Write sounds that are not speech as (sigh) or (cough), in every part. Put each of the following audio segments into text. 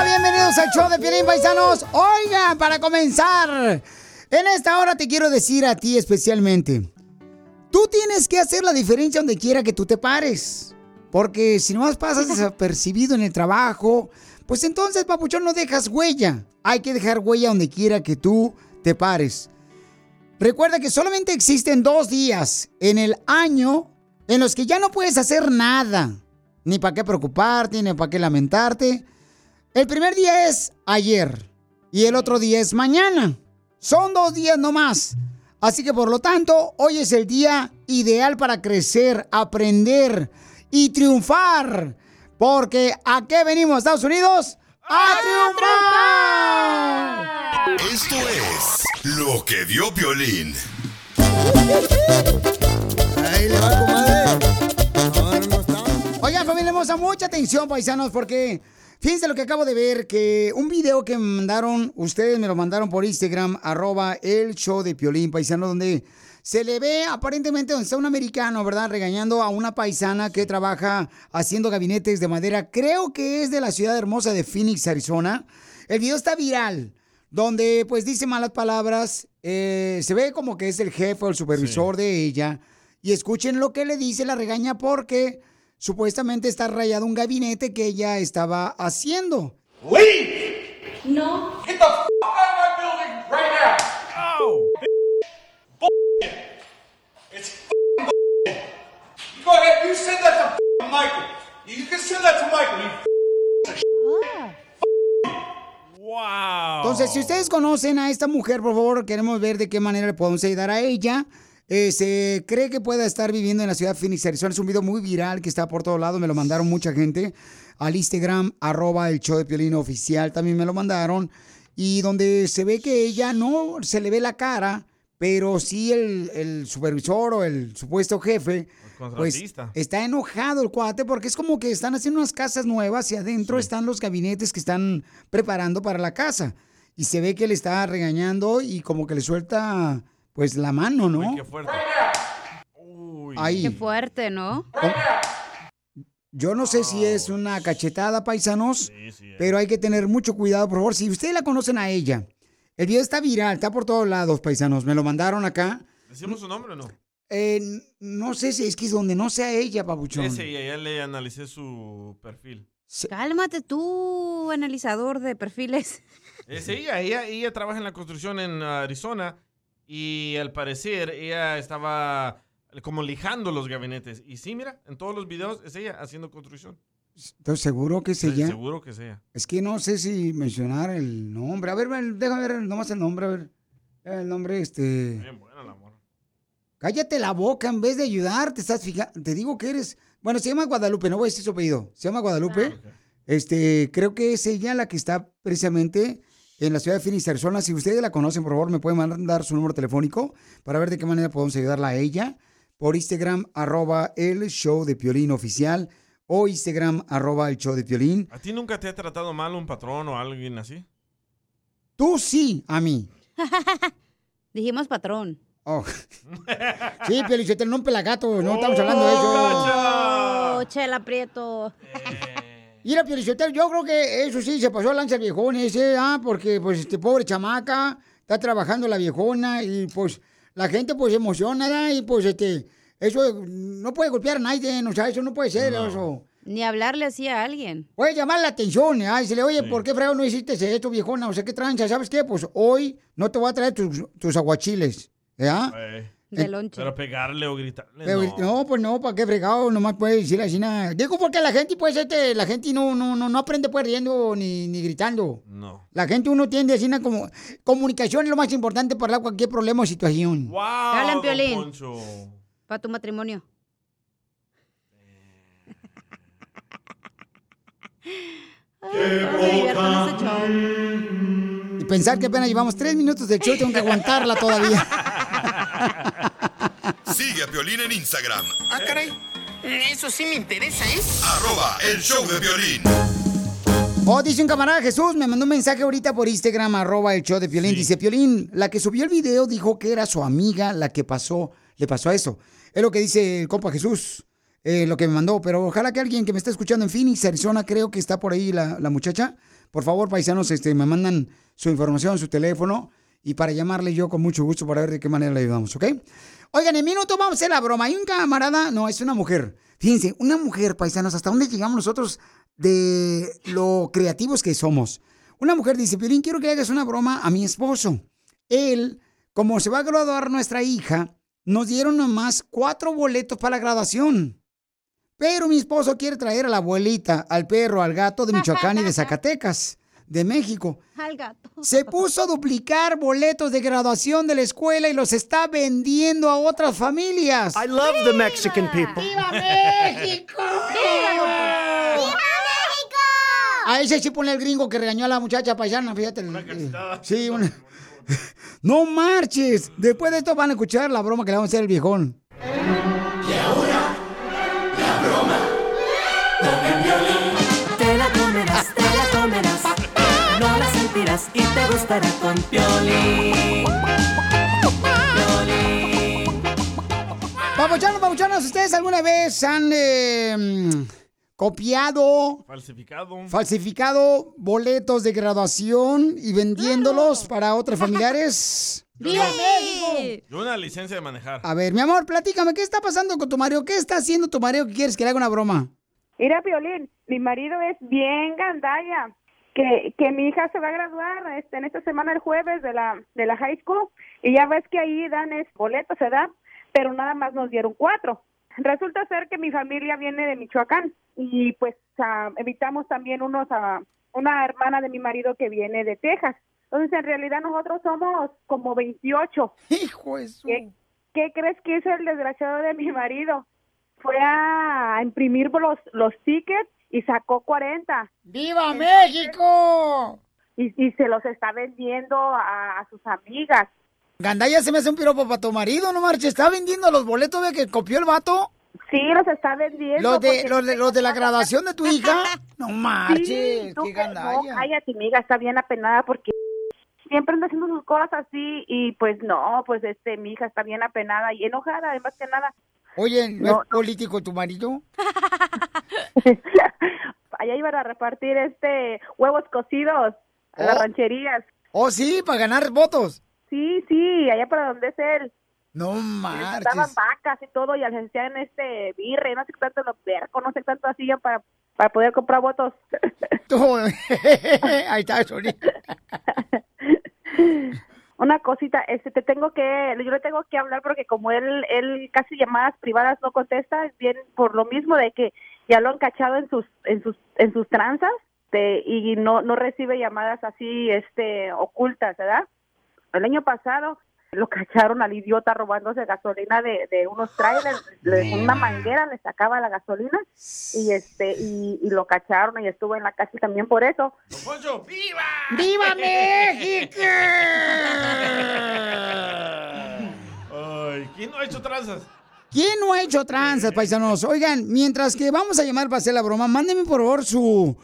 Hola, bienvenidos al show de Piolín Paisanos. Oigan, para comenzar, en esta hora te quiero decir a ti especialmente, tú tienes que hacer la diferencia donde quiera que tú te pares. Porque si nomás pasas (laughs) desapercibido en el trabajo, pues entonces, papuchón, no dejas huella. Hay que dejar huella donde quiera que tú te pares. Recuerda que solamente existen dos días en el año en los que ya no puedes hacer nada. Ni para qué preocuparte, ni para qué lamentarte. El primer día es ayer y el otro día es mañana. Son dos días nomás. Así que por lo tanto, hoy es el día ideal para crecer, aprender y triunfar. Porque ¿a qué venimos, Estados Unidos? ¡A, triunfar! Esto es lo que dio violín. Ahí le va, comadre. Oigan, familia hermosa, mucha atención, paisanos, porque fíjense lo que acabo de ver, que un video que me mandaron, ustedes me lo mandaron por Instagram, arroba el show de Piolín, paisano, donde se le ve aparentemente donde está un americano, ¿verdad? Regañando a una paisana que trabaja haciendo gabinetes de madera. Creo que es de la ciudad hermosa de Phoenix, Arizona. El video está viral, donde pues dice malas palabras. eh, se ve como que es el jefe o el supervisor de ella. Y escuchen lo que le dice la regaña porque supuestamente está rayado un gabinete que ella estaba haciendo. No. Get the f out of my building right now! Oh! Bullshit! It's f***ing bullshit! You go ahead, you send that to f***ing Michael. You can send that to Michael, you f***ing ¡Wow! Entonces, si ustedes conocen a esta mujer, por favor, queremos ver de qué manera le podemos ayudar a ella. Eh, se cree que pueda estar viviendo en la ciudad de Phoenix, Arizona. Es un video muy viral que está por todos lados. Me lo mandaron mucha gente al Instagram, arroba el show de Piolín oficial. También me lo mandaron. Y donde se ve que ella no se le ve la cara, pero sí el, el supervisor o el supuesto jefe. Pues está enojado el cuate porque es como que están haciendo unas casas nuevas y adentro están los gabinetes que están preparando para la casa. Y se ve que le está regañando y como que le suelta pues la mano, ¿no? Qué fuerte. Ahí. Qué fuerte, ¿no? Yo no sé si es una cachetada, paisanos, pero hay que tener mucho cuidado, por favor. Si ustedes la conocen a ella, el video está viral, está por todos lados, paisanos. Me lo mandaron acá. ¿Decimos su nombre o no? Eh, no sé si es que es donde no sea ella, papuchón. Ese, ya, ya le analicé su perfil. Cálmate tú, analizador de perfiles. Es ella, ella, ella trabaja en la construcción en Arizona y al parecer ella estaba como lijando los gabinetes. Y sí, mira, en todos los videos es ella haciendo construcción. ¿Estoy seguro que es ella? Seguro que es ella. Es que no sé si mencionar el nombre. A ver, déjame ver nomás el nombre, a ver. El nombre, este... Bien buena la morra. Cállate la boca en vez de ayudar, te estás fijando. Te digo que eres. Bueno, se llama Guadalupe, no voy a decir su apellido. Se llama Guadalupe. Este, creo que es ella la que está precisamente en la ciudad de Phoenix, Arizona. Si ustedes la conocen, por favor, me pueden mandar su número telefónico para ver de qué manera podemos ayudarla a ella. Por Instagram, arroba el show de Piolín oficial. O Instagram, arroba el show de Piolín. ¿A ti nunca te ha tratado mal un patrón o alguien así? Tú sí, a mí. (laughs) Dijimos patrón. Oh. (laughs) Sí, Piolichotelo, no un pelagato, no estamos hablando de eso. Oh, chela prieto. Mira, Piolichotelo, yo creo que eso sí se pasó a lanza el viejón ese, ah, porque pues este pobre chamaca, está trabajando la viejona y pues la gente pues emociona. Y pues este, eso no puede golpear a nadie, o sea, eso no puede ser, eso. Ni hablarle así a alguien. Puede llamar la atención, ¿eh? se le oye, ¿por qué frego no hiciste esto, viejona? O sea, ¿qué tranza? ¿Sabes qué? Pues hoy no te voy a traer tus, tus aguachiles, ¿ya? De lonche. Pero pegarle o gritarle. Pero, no. no. pues no, ¿para qué fregado? Nomás puede decir así nada. Digo porque la gente, pues, este, la gente no, no, no, no aprende pues riendo ni, ni gritando. No. La gente uno tiende así una como comunicación es lo más importante para cualquier problema o situación. ¡Wow! Hablan don Piolín. Poncho. Para tu matrimonio. Ese show. Y pensar que apenas llevamos tres minutos de show tengo que aguantarla todavía. (laughs) Sigue a Piolín en Instagram, Ah, caray. Eso sí me interesa, ¿eh? arroba el show de violín. Oh, dice un camarada Jesús, me mandó un mensaje ahorita por Instagram, arroba el show de Piolín. Dice, Piolín, la que subió el video dijo que era su amiga la que pasó, le pasó eso. Es lo que dice el compa Jesús, eh, lo que me mandó. Pero ojalá que alguien que me está escuchando en Phoenix, Arizona, creo que está por ahí la, la muchacha, por favor, paisanos, este, me mandan su información, su teléfono, y para llamarle yo con mucho gusto para ver de qué manera le ayudamos, ¿ok? Oigan, en minuto vamos a hacer la broma. Hay un camarada, no, es una mujer. Fíjense, una mujer, paisanos, ¿hasta dónde llegamos nosotros de lo creativos que somos? Una mujer dice, Piolín, quiero que hagas una broma a mi esposo. Él, como se va a graduar nuestra hija, nos dieron nomás cuatro boletos para la graduación. Pero mi esposo quiere traer a la abuelita, al perro, al gato de Michoacán y de Zacatecas, de México. Al gato. Se puso a duplicar boletos de graduación de la escuela y los está vendiendo a otras familias. I love the Mexican people. ¡Viva México! A ese sí pone el gringo que regañó a la muchacha paisana, fíjate. Sí, una... (laughs) No marches. Después de esto van a escuchar la broma que le vamos a hacer al viejón. Y te gustará con Piolín. Piolín. Papuchanos, papuchanos, ¿ustedes alguna vez han eh, copiado, Falsificado. falsificado boletos de graduación y vendiéndolos para otros familiares? (laughs) ¡Viva México! Yo una licencia de manejar. A ver, mi amor, platícame, ¿qué está pasando con tu marido? ¿Qué está haciendo tu marido que quieres que le haga una broma? Mira, Piolín, mi marido es bien gandalla. Que, que mi hija se va a graduar este, en esta semana el jueves de la, de la high school y ya ves que ahí dan es, boletos, se da, pero nada más nos dieron cuatro. Resulta ser que mi familia viene de Michoacán y pues ah, invitamos también unos a una hermana de mi marido que viene de Texas. Entonces, en realidad nosotros somos como 28. Hijo de su- ¿Qué, qué crees que hizo el desgraciado de mi marido? Fue a imprimir los, los tickets y sacó 40 ¡Viva México! y, y se los está vendiendo a, a sus amigas. Gandaya se me hace un piropo para tu marido, no marches. ¿Está vendiendo los boletos de que copió el vato? Sí, los está vendiendo. ¿Los de, los de, los de la graduación de tu hija? (laughs) No Sí, marches, tú qué que- no, gandalla. cállate, amiga, está bien apenada porque siempre anda haciendo sus cosas así y pues no, pues este, mi hija está bien apenada y enojada, además que nada. Oye, ¿no, No, es político tu marido? (laughs) Allá iban a repartir este huevos cocidos a las Oh. rancherías. Oh, sí, para ganar votos. Sí, sí, allá para donde es él. No Estaban marches. vacas y todo y hacían este birre, no sé qué tanto los percos, no sé qué tanto hacían para, para poder comprar votos. (laughs) (laughs) Ahí está, Sony. Una cosita, este, te tengo que, yo le tengo que hablar porque como él, él casi llamadas privadas no contesta, es bien por lo mismo de que ya lo han cachado en sus, en sus, en sus tranzas, este, y no, no recibe llamadas así, este, ocultas, ¿verdad? El año pasado lo cacharon al idiota robándose gasolina de, de unos trailers, le- una manguera le sacaba la gasolina y este, y, y lo cacharon y estuvo en la cárcel también por eso. Don Poncho, ¡viva! ¡Viva (laughs) México! Ay, ¿quién no ha hecho tranzas? ¿Quién no ha hecho tranzas, paisanos? Oigan, mientras que vamos a llamar para hacer la broma, mándenme por favor su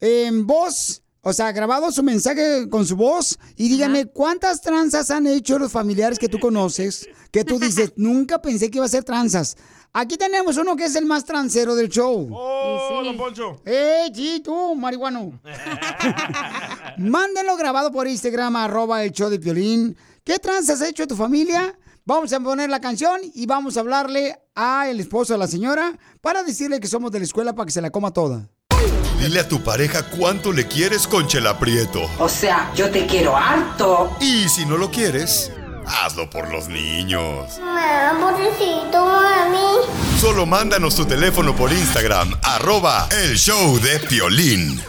en voz, o sea, grabado su mensaje con su voz y díganme cuántas tranzas han hecho los familiares que tú conoces, que tú dices, (laughs) nunca pensé que iba a ser tranzas. Aquí tenemos uno que es el más transero del show. ¡Oh, Don Poncho! ¡Eh, sí, tú, marihuano! (laughs) Mándenlo grabado por Instagram, arroba el show de Piolín. ¿Qué tranzas has hecho tu familia? Vamos a poner la canción y vamos a hablarle a el esposo de la señora para decirle que somos de la escuela para que se la coma toda. Dile a tu pareja cuánto le quieres con Chela Prieto. O sea, yo te quiero harto. Y si no lo quieres, hazlo por los niños. Amorcito, mami. Solo mándanos tu teléfono por Instagram, arroba el show de Piolín.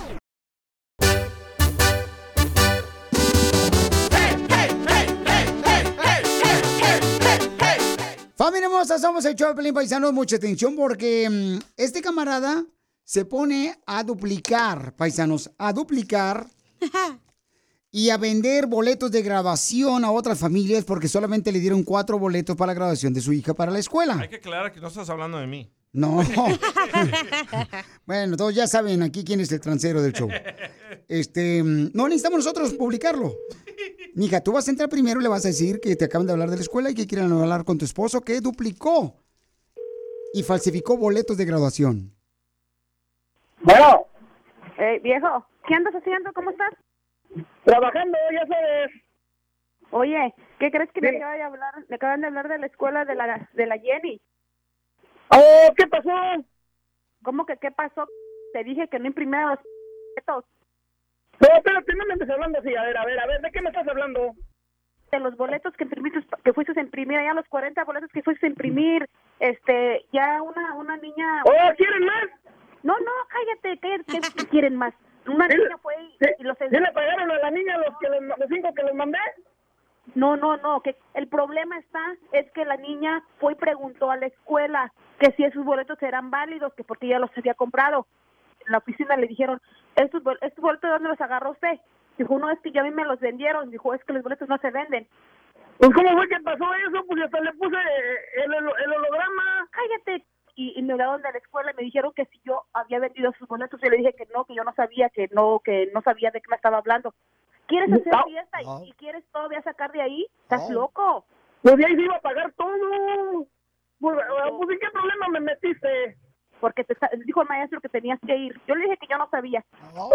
Familia hermosa, somos el show de Pelín Paisanos. Mucha atención porque mm, este camarada se pone a duplicar, paisanos, a duplicar (laughs) y a vender boletos de graduación a otras familias porque solamente le dieron cuatro boletos para la graduación de su hija para la escuela. Hay que aclarar que no estás hablando de mí. No. (laughs) bueno, todos ya saben aquí quién es el transero del show. Este, mm, no necesitamos nosotros publicarlo. Mija, tú vas a entrar primero y le vas a decir que te acaban de hablar de la escuela y que quieren hablar con tu esposo que duplicó y falsificó boletos de graduación. Bueno, Eh, viejo, ¿qué andas haciendo? ¿Cómo estás? Trabajando, ya sabes. Oye, ¿qué crees que Sí. me acaban de hablar? Me acaban de hablar de la escuela de la de la Jenny. Oh, ¿qué pasó? ¿Cómo que qué pasó? Te dije que no imprimiera los boletos. No, espérate, no me estés hablando así. A ver, a ver, a ver, ¿de qué me estás hablando? De los boletos que imprimiste, que fuiste a imprimir, ya los 40 boletos que fuiste a imprimir, este, ya una una niña... Oh, ¿quieren más? No, no, cállate, cállate, ¿qué (laughs) quieren más? Una ¿Sí? niña fue y, y los... ¿Sí le pagaron a la niña los, que les- los cinco que les mandé? No, no, no, que el problema está es que la niña fue y preguntó a la escuela que si esos boletos eran válidos, que porque ya los había comprado. En la oficina le dijeron, ¿estos, bol- estos boletos de dónde los agarró usted? Dijo, no, es que ya a mí me los vendieron. Dijo, es que los boletos no se venden. Pues, ¿cómo fue que pasó eso? Pues hasta le puse el, holo- el holograma. Cállate. Y, y me hablaron de la escuela y me dijeron que si yo había vendido sus boletos. Yo le dije que no, que yo no sabía, que no, que no sabía de qué me estaba hablando. ¿Quieres hacer No. fiesta y, y quieres todavía sacar de ahí? ¿Estás loco? Pues de ahí se iba a pagar todo. Pues, ah, pues, ¿en qué problema me metiste? Porque te, dijo el maestro que tenías que ir. Yo le dije que yo no sabía. Oh,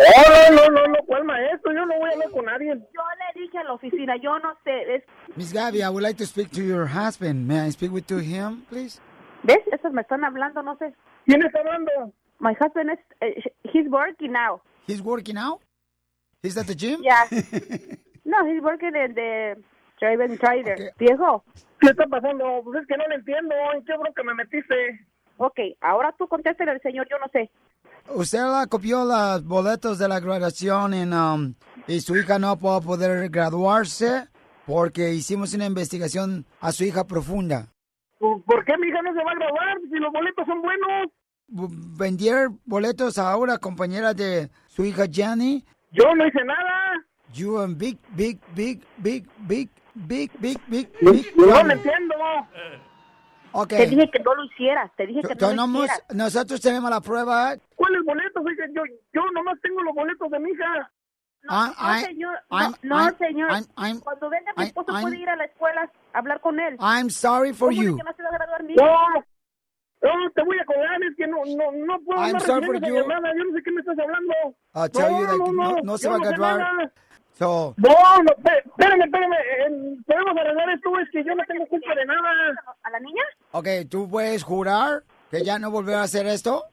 no, no, no, ¿cuál maestro? Yo no voy a hablar con nadie. Yo le dije a la oficina, yo no sé. Es, Miss Gaby, I would like to speak to your husband. May I speak with to him, please? ¿Ves? Esos me están hablando, no sé. ¿Quién está hablando? My husband is, eh, he's working now. He's working out? He's at the gym? Yeah. (laughs) no, he's working in the drive trader. Viejo. ¿Qué está pasando? Pues es que no le entiendo. ¿En qué bronca me metiste? Ok, ahora tú contéstale al señor, yo no sé. Usted la copió los boletos de la graduación en, um, y su hija no va a poder graduarse porque hicimos una investigación a su hija profunda. Pues, ¿Por qué mi hija no se va a graduar si los boletos son buenos? Vender boletos a una compañera de su hija Jenny. Yo no hice nada. You and big, big, big, big, big, big, big, big, No, big. no le entiendo. Ok. Te dije que no lo hicieras, te dije que no lo hicieras. nosotros tenemos la prueba. ¿Cuáles boletos? Yo, yo nomás tengo los boletos de mi hija. Ah, No, I- señor, I'm- no, señor. I'm- I'm- Cuando venga mi esposo I'm- puede ir a la escuela a hablar con él. I'm sorry for ¿Cómo de you. que no se va a graduar mi No, te voy a colgar. Es que no, no, no puedo I'm sorry for you. llamada. Yo no sé qué me estás hablando. I'll tell no, you that no, no, no, no se va a graduar. So, No, no, espé- espérame, espérame. eh, Podemos arreglar esto. Es que yo no tengo culpa de nada. ¿A la niña? ok, ¿tú puedes jurar que ya no volverá a hacer esto?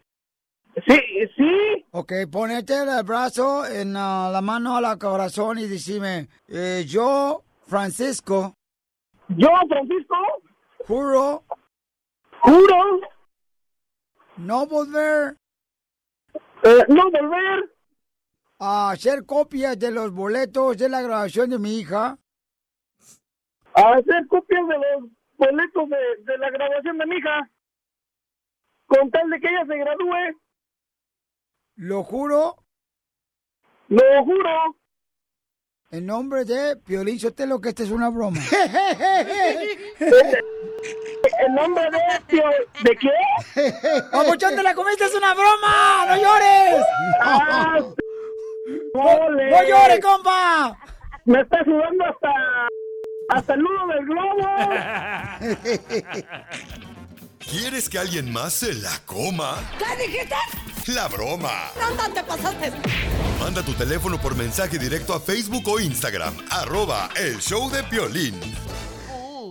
Sí, sí. Ok, ponete el brazo en ah, la mano al corazón y decime, eh, yo, Francisco, Yo, Francisco, juro. Juro no volver. Eh, no volver. A hacer copias de los boletos de la graduación de mi hija. A hacer copias de los boletos de, de la graduación de mi hija. Con tal de que ella se gradúe, Lo juro lo juro. en nombre de Piolín Sotelo que esta es una broma. (laughs) En nombre de... Pio- ¿De qué? ¡Papuchón, te la comiste! ¡Es una broma! ¡No llores! Ah, (laughs) ¡No, no llores, compa! Me está sudando hasta... Hasta el nudo del globo. (laughs) ¿Quieres que alguien más se la coma? ¿Qué dijiste? La broma. No, no te pasaste. Manda tu teléfono por mensaje directo a Facebook o Instagram. Arroba el show de Piolín.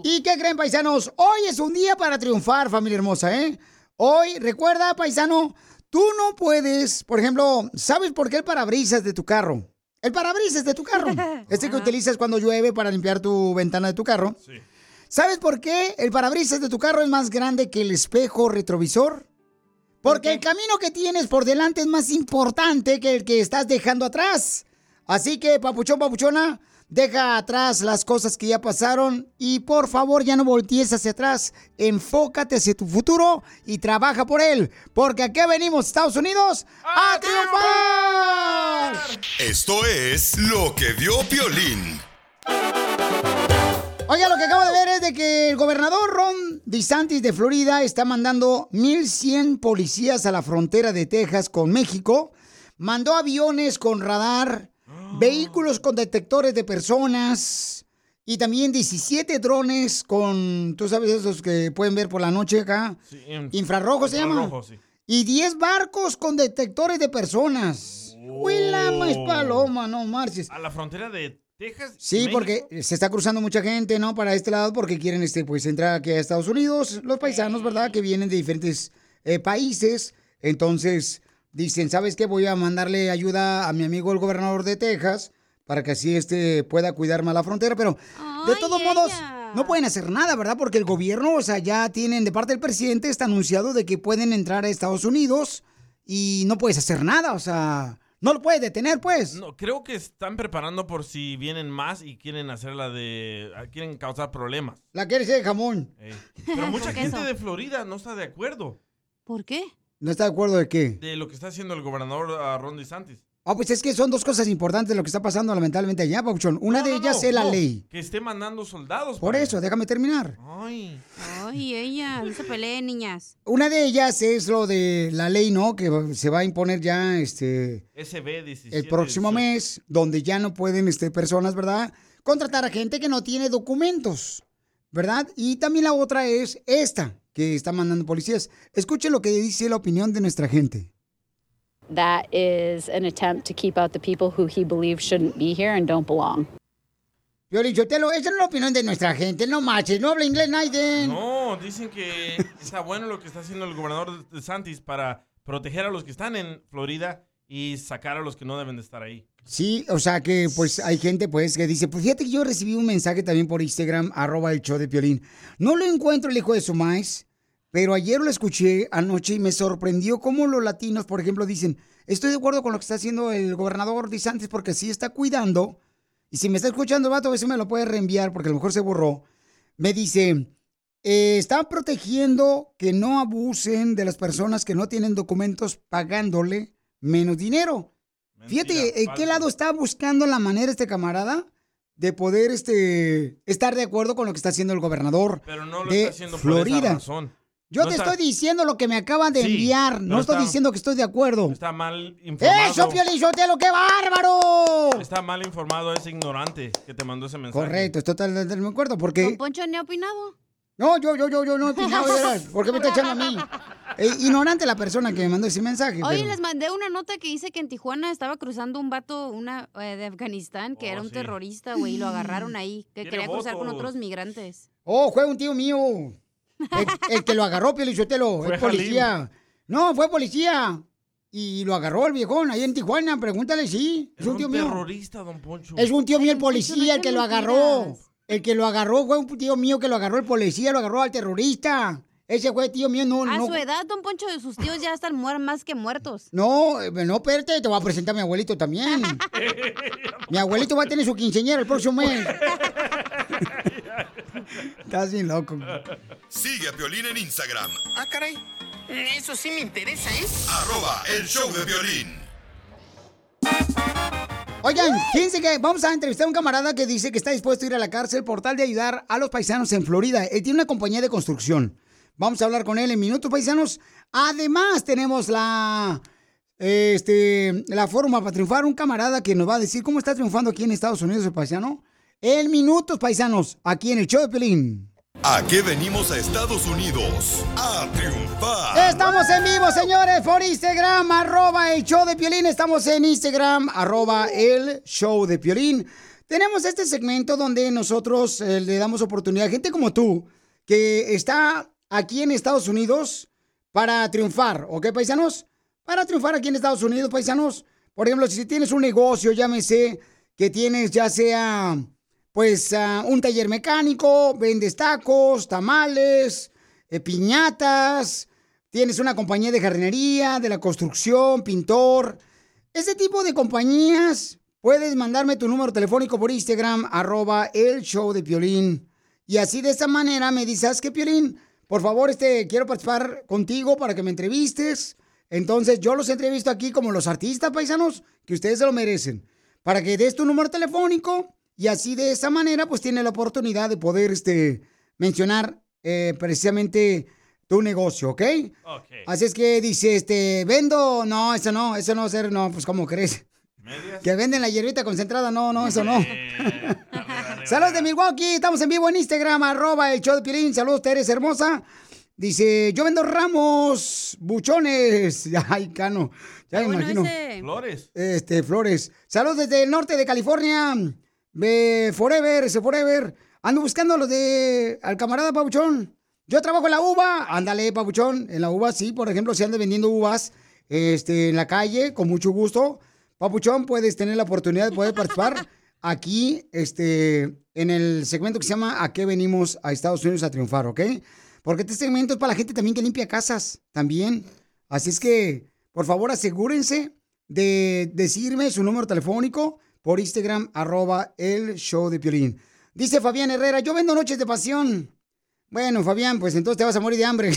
¿Y qué creen, paisanos? Hoy es un día para triunfar, familia hermosa, ¿eh? Hoy, recuerda, paisano, tú no puedes, por ejemplo, ¿sabes por qué el parabrisas de tu carro? El parabrisas de tu carro. (laughs) Este que utilizas cuando llueve para limpiar tu ventana de tu carro. ¿Sabes por qué el parabrisas de tu carro es más grande que el espejo retrovisor? Porque el camino que tienes por delante es más importante que el que estás dejando atrás. Así que, papuchón, papuchona, deja atrás las cosas que ya pasaron y por favor ya no voltees hacia atrás. Enfócate hacia tu futuro y trabaja por él. Porque aquí venimos, Estados Unidos, a triunfar. Esto es lo que vio Piolín. Oiga, lo que acabo de ver es de que el gobernador Ron DeSantis de Florida está mandando 1.100 policías a la frontera de Texas con México. Mandó aviones con radar, vehículos con detectores de personas y también 17 drones con, tú sabes, esos que pueden ver por la noche acá. Sí, in- Infrarrojo se llama. sí. Y 10 barcos con detectores de personas. Huila más paloma, no marches. A la frontera de Texas. Sí, porque se está cruzando mucha gente, ¿no? Para este lado porque quieren, este, pues, entrar aquí a Estados Unidos. Los paisanos, ¿verdad? Que vienen de diferentes eh, países. Entonces, dicen, ¿sabes qué? Voy a mandarle ayuda a mi amigo el gobernador de Texas para que así, este, pueda cuidar más la frontera. Pero, de todos modos, no pueden hacer nada, ¿verdad? Porque el gobierno, o sea, ya tienen, de parte del presidente, está anunciado de que pueden entrar a Estados Unidos y no puedes hacer nada, o sea... No lo puedes detener, pues. No, creo que están preparando por si vienen más y quieren hacer la de... quieren causar problemas. La quieres de jamón. Ey. Pero mucha ¿Por (laughs) qué gente eso? de Florida no está de acuerdo ¿Por qué? ¿No está de acuerdo de qué? de lo que está haciendo el gobernador ah, Ron DeSantis. Ah, pues es que son dos cosas importantes lo que está pasando lamentablemente allá, Pauchón. Una No, de no, ellas no, es la no, ley. Que esté mandando soldados. Por eso, déjame terminar. Ay. Ay, ella, no se peleen, niñas. Una de ellas es lo de la ley, ¿no? Que se va a imponer ya este SB 17. el próximo mes, donde ya no pueden este, personas, ¿verdad? Contratar a gente que no tiene documentos, ¿verdad? Y también la otra es esta, que está mandando policías. Escuchen lo que dice la opinión de nuestra gente. That is an attempt to keep out the people who he believes shouldn't be here and don't belong. Piolichotelo, esa no es la opinión de nuestra gente, no marches, no habla inglés, Naiden. No, dicen que (laughs) está bueno lo que está haciendo el gobernador DeSantis para proteger a los que están en Florida y sacar a los que no deben de estar ahí. Sí, o sea que pues hay gente pues que dice, pues fíjate que yo recibí un mensaje también por Instagram, arroba el show de Piolín. No lo encuentro el hijo de su maíz, pero ayer lo escuché anoche y me sorprendió cómo los latinos, por ejemplo, dicen, estoy de acuerdo con lo que está haciendo el gobernador DeSantis porque sí está cuidando, y si me está escuchando, vato, a ver si me lo puede reenviar porque a lo mejor se borró. Me dice, eh, está protegiendo que no abusen de las personas que no tienen documentos pagándole menos dinero. Fíjate, ¿en qué lado está buscando la manera este camarada de poder este, estar de acuerdo con lo que está haciendo el gobernador Pero no lo de está haciendo por esa Florida? razón. Yo No te está- estoy diciendo lo que me acaban de Sí, enviar, no estoy está- diciendo que estoy de acuerdo. Está mal informado. ¡Eso, Piolín Sotelo, qué bárbaro! Está mal informado ese ignorante que te mandó ese mensaje. Correcto, estoy totalmente de acuerdo, porque... ¿Don Poncho ni ha opinado? No, yo, yo, yo, yo no he opinado. ¿por qué me está echando a mí? (laughs) Eh, ignorante la persona que me mandó ese mensaje. Oye, pero- les mandé una nota que dice que en Tijuana estaba cruzando un vato una, eh, de Afganistán que era un Oh, sí. terrorista, güey, y lo agarraron ahí, que quería cruzar con otros migrantes. Oh, fue un tío mío. El, el que lo agarró, Pielichotelo, Fue es policía. No, fue policía. Y lo agarró el viejón ahí en Tijuana, pregúntale, sí. Es un un tío mío. terrorista, don Poncho. Es un tío mío el policía, el que lo agarró. El que lo agarró fue un tío mío que lo agarró el policía, lo agarró al terrorista. Ese fue tío mío, no, A no. su edad, Don Poncho, de sus tíos ya están muer más que muertos. No, eh, no, espérate, te voy a presentar a mi abuelito también. (laughs) mi abuelito va a tener su quinceañera el próximo mes. (laughs) Estás bien loco. Sigue a Piolín en Instagram, Ah, caray. Eso sí me interesa, ¿eh? arroba el show de violín. Oigan, fíjense que vamos a entrevistar a un camarada que dice que está dispuesto a ir a la cárcel por tal de ayudar a los paisanos en Florida. Él tiene una compañía de construcción. Vamos a hablar con él en minutos, paisanos. Además, tenemos la, este, la forma para triunfar. Un camarada que nos va a decir cómo está triunfando aquí en Estados Unidos el paisano. En minutos, paisanos, aquí en el show de Pelín. ¿A qué venimos a Estados Unidos? A triunfar. Estamos en vivo, señores, por Instagram, arroba el show de Piolín. Estamos en Instagram, arroba el show de Piolín. Tenemos este segmento donde nosotros eh, le damos oportunidad a gente como tú, que está aquí en Estados Unidos para triunfar, ¿ok, paisanos? Para triunfar aquí en Estados Unidos, paisanos. Por ejemplo, si tienes un negocio, llámese que tienes ya sea, pues, ah, un taller mecánico, vendes tacos, tamales, eh, piñatas, tienes una compañía de jardinería, de la construcción, pintor. Ese tipo de compañías, puedes mandarme tu número telefónico por Instagram, arroba el show de Piolín. Y así de esta manera me dices que Piolín, por favor, este, quiero participar contigo para que me entrevistes. Entonces yo los entrevisto aquí como los artistas paisanos que ustedes se lo merecen. Para que des tu número telefónico y así de esa manera pues tiene la oportunidad de poder este, mencionar eh, precisamente tu negocio, ¿ok? Ok. Así es que dice, este, vendo, no, eso no, eso no ser, no, pues ¿cómo crees? ¿Medias? Que venden la hierbita concentrada, no, no, eso no. (laughs) Saludos de Milwaukee, estamos en vivo en Instagram, arroba el show de Piolín. Saludos, Teres hermosa. Dice, yo vendo ramos, buchones. (laughs) Ay, cano. Ya me imagino. Flores. Este, Flores. Saludos desde el norte de California. Ve Forever, ese Forever. Ando buscando los de al camarada Pabuchón. Yo trabajo en la uva. Ándale, Pabuchón. En la uva, sí. Por ejemplo, si andas vendiendo uvas este, en la calle, con mucho gusto. Papuchón, puedes tener la oportunidad de poder participar aquí este, en el segmento que se llama ¿A qué venimos a Estados Unidos a triunfar? ¿Ok? Porque este segmento es para la gente también que limpia casas, también. Así es que, por favor, asegúrense de decirme su número telefónico por Instagram, arroba el show de Piolín. Dice Fabián Herrera, yo vendo noches de pasión. Bueno, Fabián, pues entonces te vas a morir de hambre. (laughs)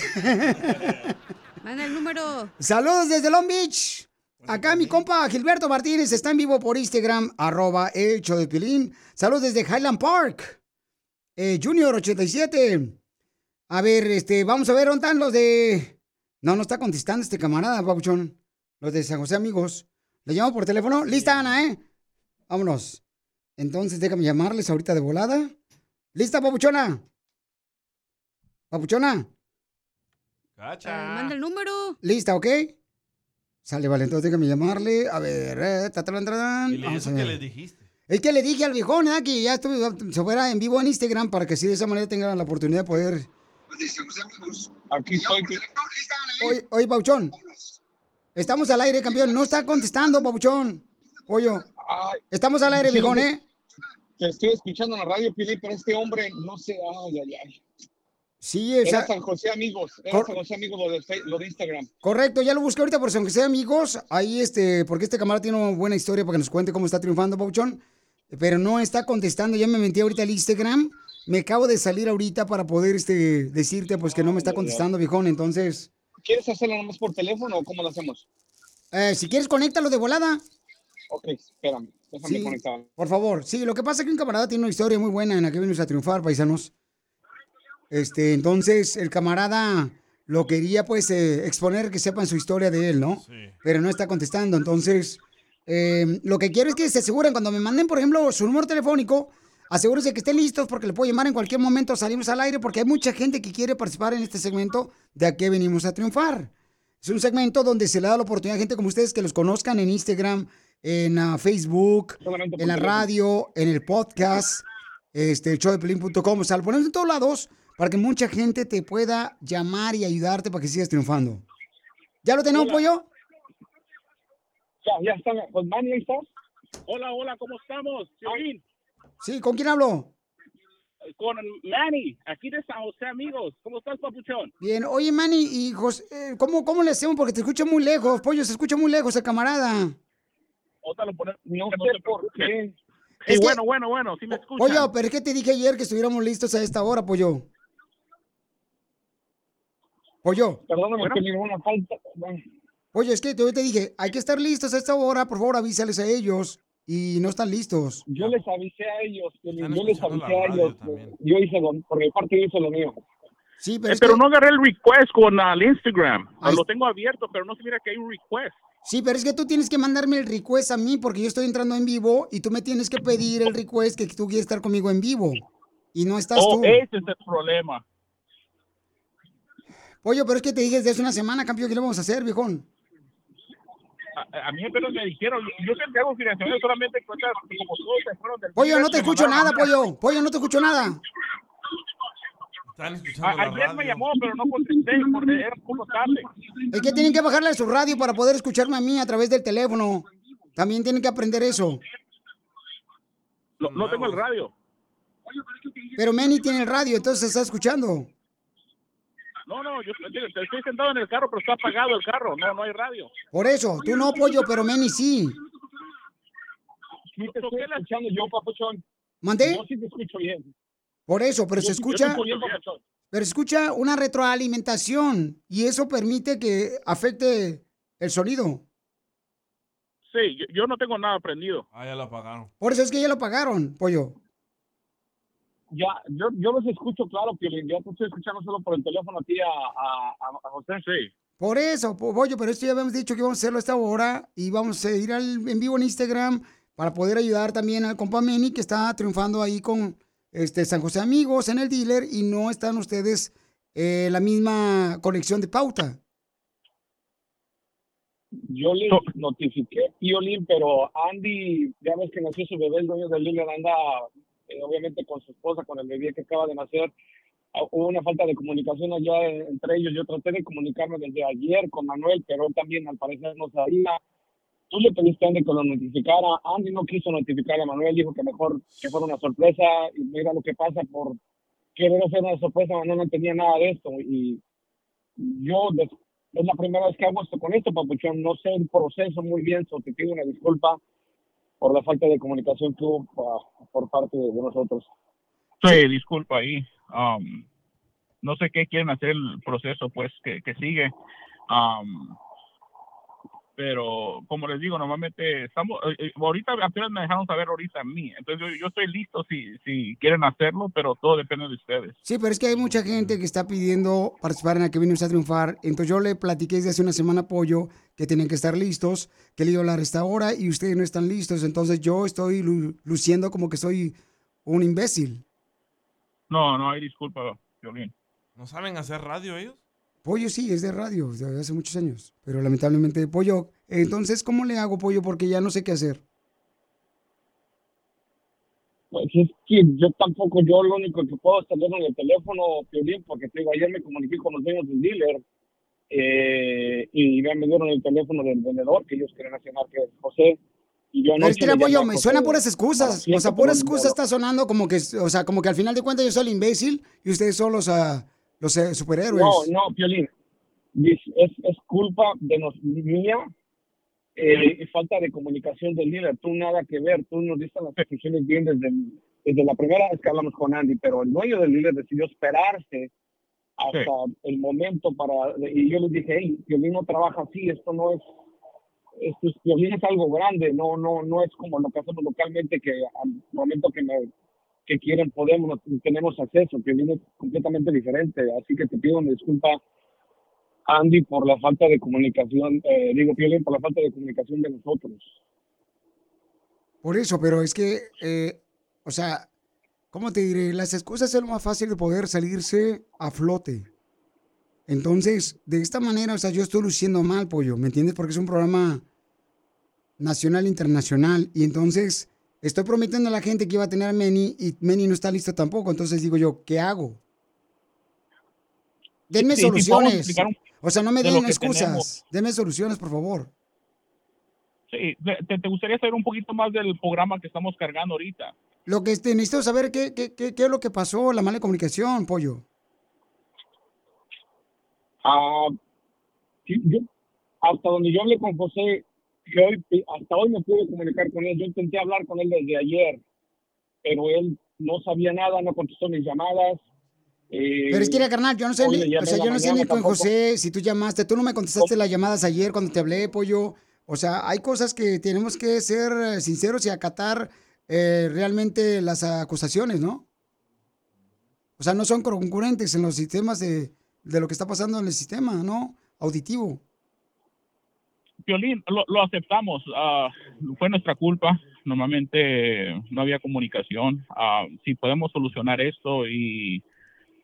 Manda el número. Saludos desde Long Beach. Acá mi compa Gilberto Martínez está en vivo por Instagram, arroba el show de Piolín. Saludos desde Highland Park. Eh, Junior 87. A ver, este, vamos a ver, ¿dónde están los de...? No, no está contestando este camarada, Pabuchón. Los de San José Amigos. ¿Le llamo por teléfono? Lista, Ana, ¿eh? Vámonos. Entonces, déjame llamarles ahorita de volada. ¿Lista, Pabuchona? ¿Papuchona? Cacha. Manda el número. ¿Lista, ok? Sale, vale, entonces déjame llamarle. A ver, eh, tatalán, tatalán. ¿Y Vamos eso a que le dijiste? Es que le dije al viejón, ¿eh? Que ya estuve, se fuera en vivo en Instagram para que así de esa manera tenga la oportunidad de poder. Aquí estoy. Oye, oye, Pauchón. Estamos al aire, campeón. No está contestando, Pauchón. Pollo. Estamos al aire, viejón, ¿eh? Te estoy escuchando en la radio, Pili, pero este hombre no sé. Ay, ay, ay. Sí, o sea, Era San José Amigos. Era San José Amigos lo de, Fe- lo de Instagram. correcto. Ya lo busqué ahorita por si aunque sea amigos. Ahí, este, porque este camarada tiene una buena historia para que nos cuente cómo está triunfando, Pauchón. Pero no está contestando. Ya me metí ahorita al Instagram. Me acabo de salir ahorita para poder, este, decirte, pues, que no me está contestando, viejón. Entonces, ¿Quieres hacerlo nomás por teléfono o cómo lo hacemos? eh, si quieres, conéctalo de volada. Ok, espérame. Déjame Sí, conectar. por favor. Sí, lo que pasa es que un camarada tiene una historia muy buena en la que venimos a triunfar, paisanos. Este, entonces, el camarada lo quería, pues, eh, exponer que sepan su historia de él, ¿no? Pero no está contestando. Entonces, eh, lo que quiero es que se aseguren, cuando me manden, por ejemplo, su número telefónico, asegúrense que estén listos porque le puedo llamar en cualquier momento, salimos al aire, porque hay mucha gente que quiere participar en este segmento de a qué venimos a triunfar. Es un segmento donde se le da la oportunidad a gente como ustedes que los conozcan en Instagram, en Facebook, en la radio, en el podcast, este, el showdepelín.com. O sea, lo ponemos en todos lados para que mucha gente te pueda llamar y ayudarte para que sigas triunfando. ¿Ya lo tenemos, Hola. pollo? Ya, ya está. Pues Manny, ahí estás. Hola, hola, ¿cómo estamos? Piolín, Sí, ¿con quién hablo? con Manny, aquí de San José, amigos. ¿Cómo estás, papuchón? Bien, oye, Manny, y José, eh, ¿cómo, ¿cómo le hacemos? Porque te escucho muy lejos, pollo, se escucha muy lejos el camarada. Otra lo ponemos. No que sé por qué. Sí, Es que- bueno, bueno, bueno, sí me escuchan. Pollo, pero es que te dije ayer que estuviéramos listos a esta hora, pollo. Pollo. Perdóname Bueno. que me una falta. Bueno, Oye, es que yo te dije, hay que estar listos a esta hora, por favor avísales a ellos. Y no están listos. Yo les avisé a ellos, yo les avisé a ellos. también. Yo hice lo, por mi parte yo hice lo mío. Sí, Eh, pero, pero que, no agarré el request con ah, el Instagram. Ahí Lo tengo abierto, pero no se mira que hay un request. Sí, pero es que tú tienes que mandarme el request a mí porque yo estoy entrando en vivo y tú me tienes que pedir el request que tú quieres estar conmigo en vivo. Y no estás Oh, tú. ese es el problema. Pollo, pero es que te dije desde hace una semana, campeón, ¿qué le vamos a hacer, viejón? A, a mí apenas me dijeron, yo, yo siempre hago financiamiento solamente cosas como todos se fueron del Pollo, no te escucho nada, pollo. Pollo, no te escucho nada. Están escuchando A- la ayer me radio. llamó, pero no contesté porque era un poco tarde. Es que tienen que bajarle a su radio para poder escucharme a mí a través del teléfono. También tienen que aprender eso. No, no tengo el radio. Pero Manny tiene el radio, entonces se está escuchando. No, no, yo estoy sentado en el carro, pero está apagado el carro. No, no hay radio. Por eso, tú no, pollo, pero Manny sí. Sí te estoy escuchando yo, papuchón. ¿Mandé? Yo sí te escucho bien. Por eso, pero Yo se escucha, pero se escucha una retroalimentación y eso permite que afecte el sonido. Sí, yo, yo no tengo nada prendido. Ah, ya lo apagaron. Por eso es que ya lo pagaron, pollo. Ya, yo, yo los escucho claro, Piolín. Yo te estoy escuchando solo por el teléfono a ti, a, a, José. Sí. Por eso, po- pollo, pero esto ya habíamos dicho que vamos a hacerlo a esta hora y vamos a ir al, en vivo en Instagram para poder ayudar también al compa Manny que está triunfando ahí con este San José Amigos en el dealer y no están ustedes eh, la misma conexión de pauta. Yo le notifiqué Piolín, pero Andy, ya ves que nació su bebé, el dueño del Lilian anda eh, obviamente con su esposa, con el bebé que acaba de nacer. Ah, Hubo una falta de comunicación allá entre ellos. Yo traté de comunicarme desde ayer con Manuel, pero él también al parecer no sabía. Tú le pediste a Andy que lo notificara. Andy no quiso notificar a Manuel, dijo que mejor que fuera una sorpresa. Y mira lo que pasa por querer hacer una sorpresa. Manuel no entendía nada de esto. Y yo es la primera vez que hago esto con esto, Papuchón. No sé el proceso muy bien, so te pido una disculpa por la falta de comunicación que hubo ah, por parte de nosotros. Sí, disculpa ahí. Um, no sé qué quieren hacer el proceso, pues, que, que sigue. Um, pero, como les digo, normalmente estamos, eh, eh, ahorita apenas me dejaron saber ahorita a mí. Entonces, yo, yo estoy listo si, si quieren hacerlo, pero todo depende de ustedes. Sí, pero es que hay mucha gente que está pidiendo participar en la que vino a triunfar. Entonces yo le platiqué desde hace una semana apoyo que tienen que estar listos, que le iba a hablar a esta hora y ustedes no están listos. Entonces yo estoy lu- luciendo como que soy un imbécil. No, no hay disculpa, Violín. ¿No saben hacer radio ellos? Pollo sí, es de radio, de hace muchos años. Pero lamentablemente, Pollo, entonces, ¿cómo le hago, Pollo? Porque ya no sé qué hacer. Pues es que yo tampoco, yo lo único que puedo es tenerlo en el teléfono, Piolín, porque te digo, ayer me comuniqué con los dueños del dealer eh, y ya me dieron el teléfono del vendedor que ellos quieren mencionar que es José. Y yo Pero es que, le mira, Pollo, llamé a me suenan puras excusas. O sea, puras excusas está sonando como que, o sea, como que al final de cuentas yo soy el imbécil y ustedes son los, los eh, superhéroes. No, no, Piolín. Es, es, es culpa de nos, mía eh, y falta de comunicación del líder. Tú nada que ver. Tú nos diste las instrucciones bien desde, el- desde la primera vez que hablamos con Andy, pero el dueño del líder decidió esperarse hasta el momento para... Y yo les dije, hey, Piolín no trabaja así, esto no es... Esto es, Piolín es algo grande, no, no, no es como lo que hacemos localmente, que al momento que me que quieren podemos, tenemos acceso. Piolín es completamente diferente, así que te pido una disculpa Andy por la falta de comunicación, eh, digo Piolín por la falta de comunicación de nosotros. Por eso, pero es que, eh, o sea, ¿cómo te diré? Las excusas es lo más fácil de poder salirse a flote. Entonces, de esta manera, o sea, yo estoy luciendo mal, pollo, ¿me entiendes? Porque es un programa nacional, internacional, y entonces estoy prometiendo a la gente que iba a tener a Meni y Meni no está listo tampoco. Entonces digo yo, ¿qué hago? Denme Sí, soluciones. un- o sea, no me de den excusas. tenemos. Denme soluciones, por favor. Sí, te, te gustaría saber un poquito más del programa que estamos cargando ahorita? Lo que este, necesito saber qué, qué, qué, qué es lo que pasó, la mala comunicación, pollo. Ah, sí, yo- hasta donde yo hablé con José, que hoy, hasta hoy me pude comunicar con él. Yo intenté hablar con él desde ayer, pero él no sabía nada, no contestó mis llamadas. eh, Pero es que, era, carnal, yo no sé, o sea, yo no sé ni con. José si tú llamaste, tú no me contestaste las llamadas ayer cuando te hablé, pollo. O sea, hay cosas que tenemos que ser eh, sinceros y acatar eh, realmente las acusaciones, ¿no? O sea, no son concurrentes en los sistemas de, de lo que está pasando en el sistema, ¿no? Auditivo. Violín, lo, lo aceptamos. ah, fue nuestra culpa. Normalmente no había comunicación. Ah, si podemos solucionar esto y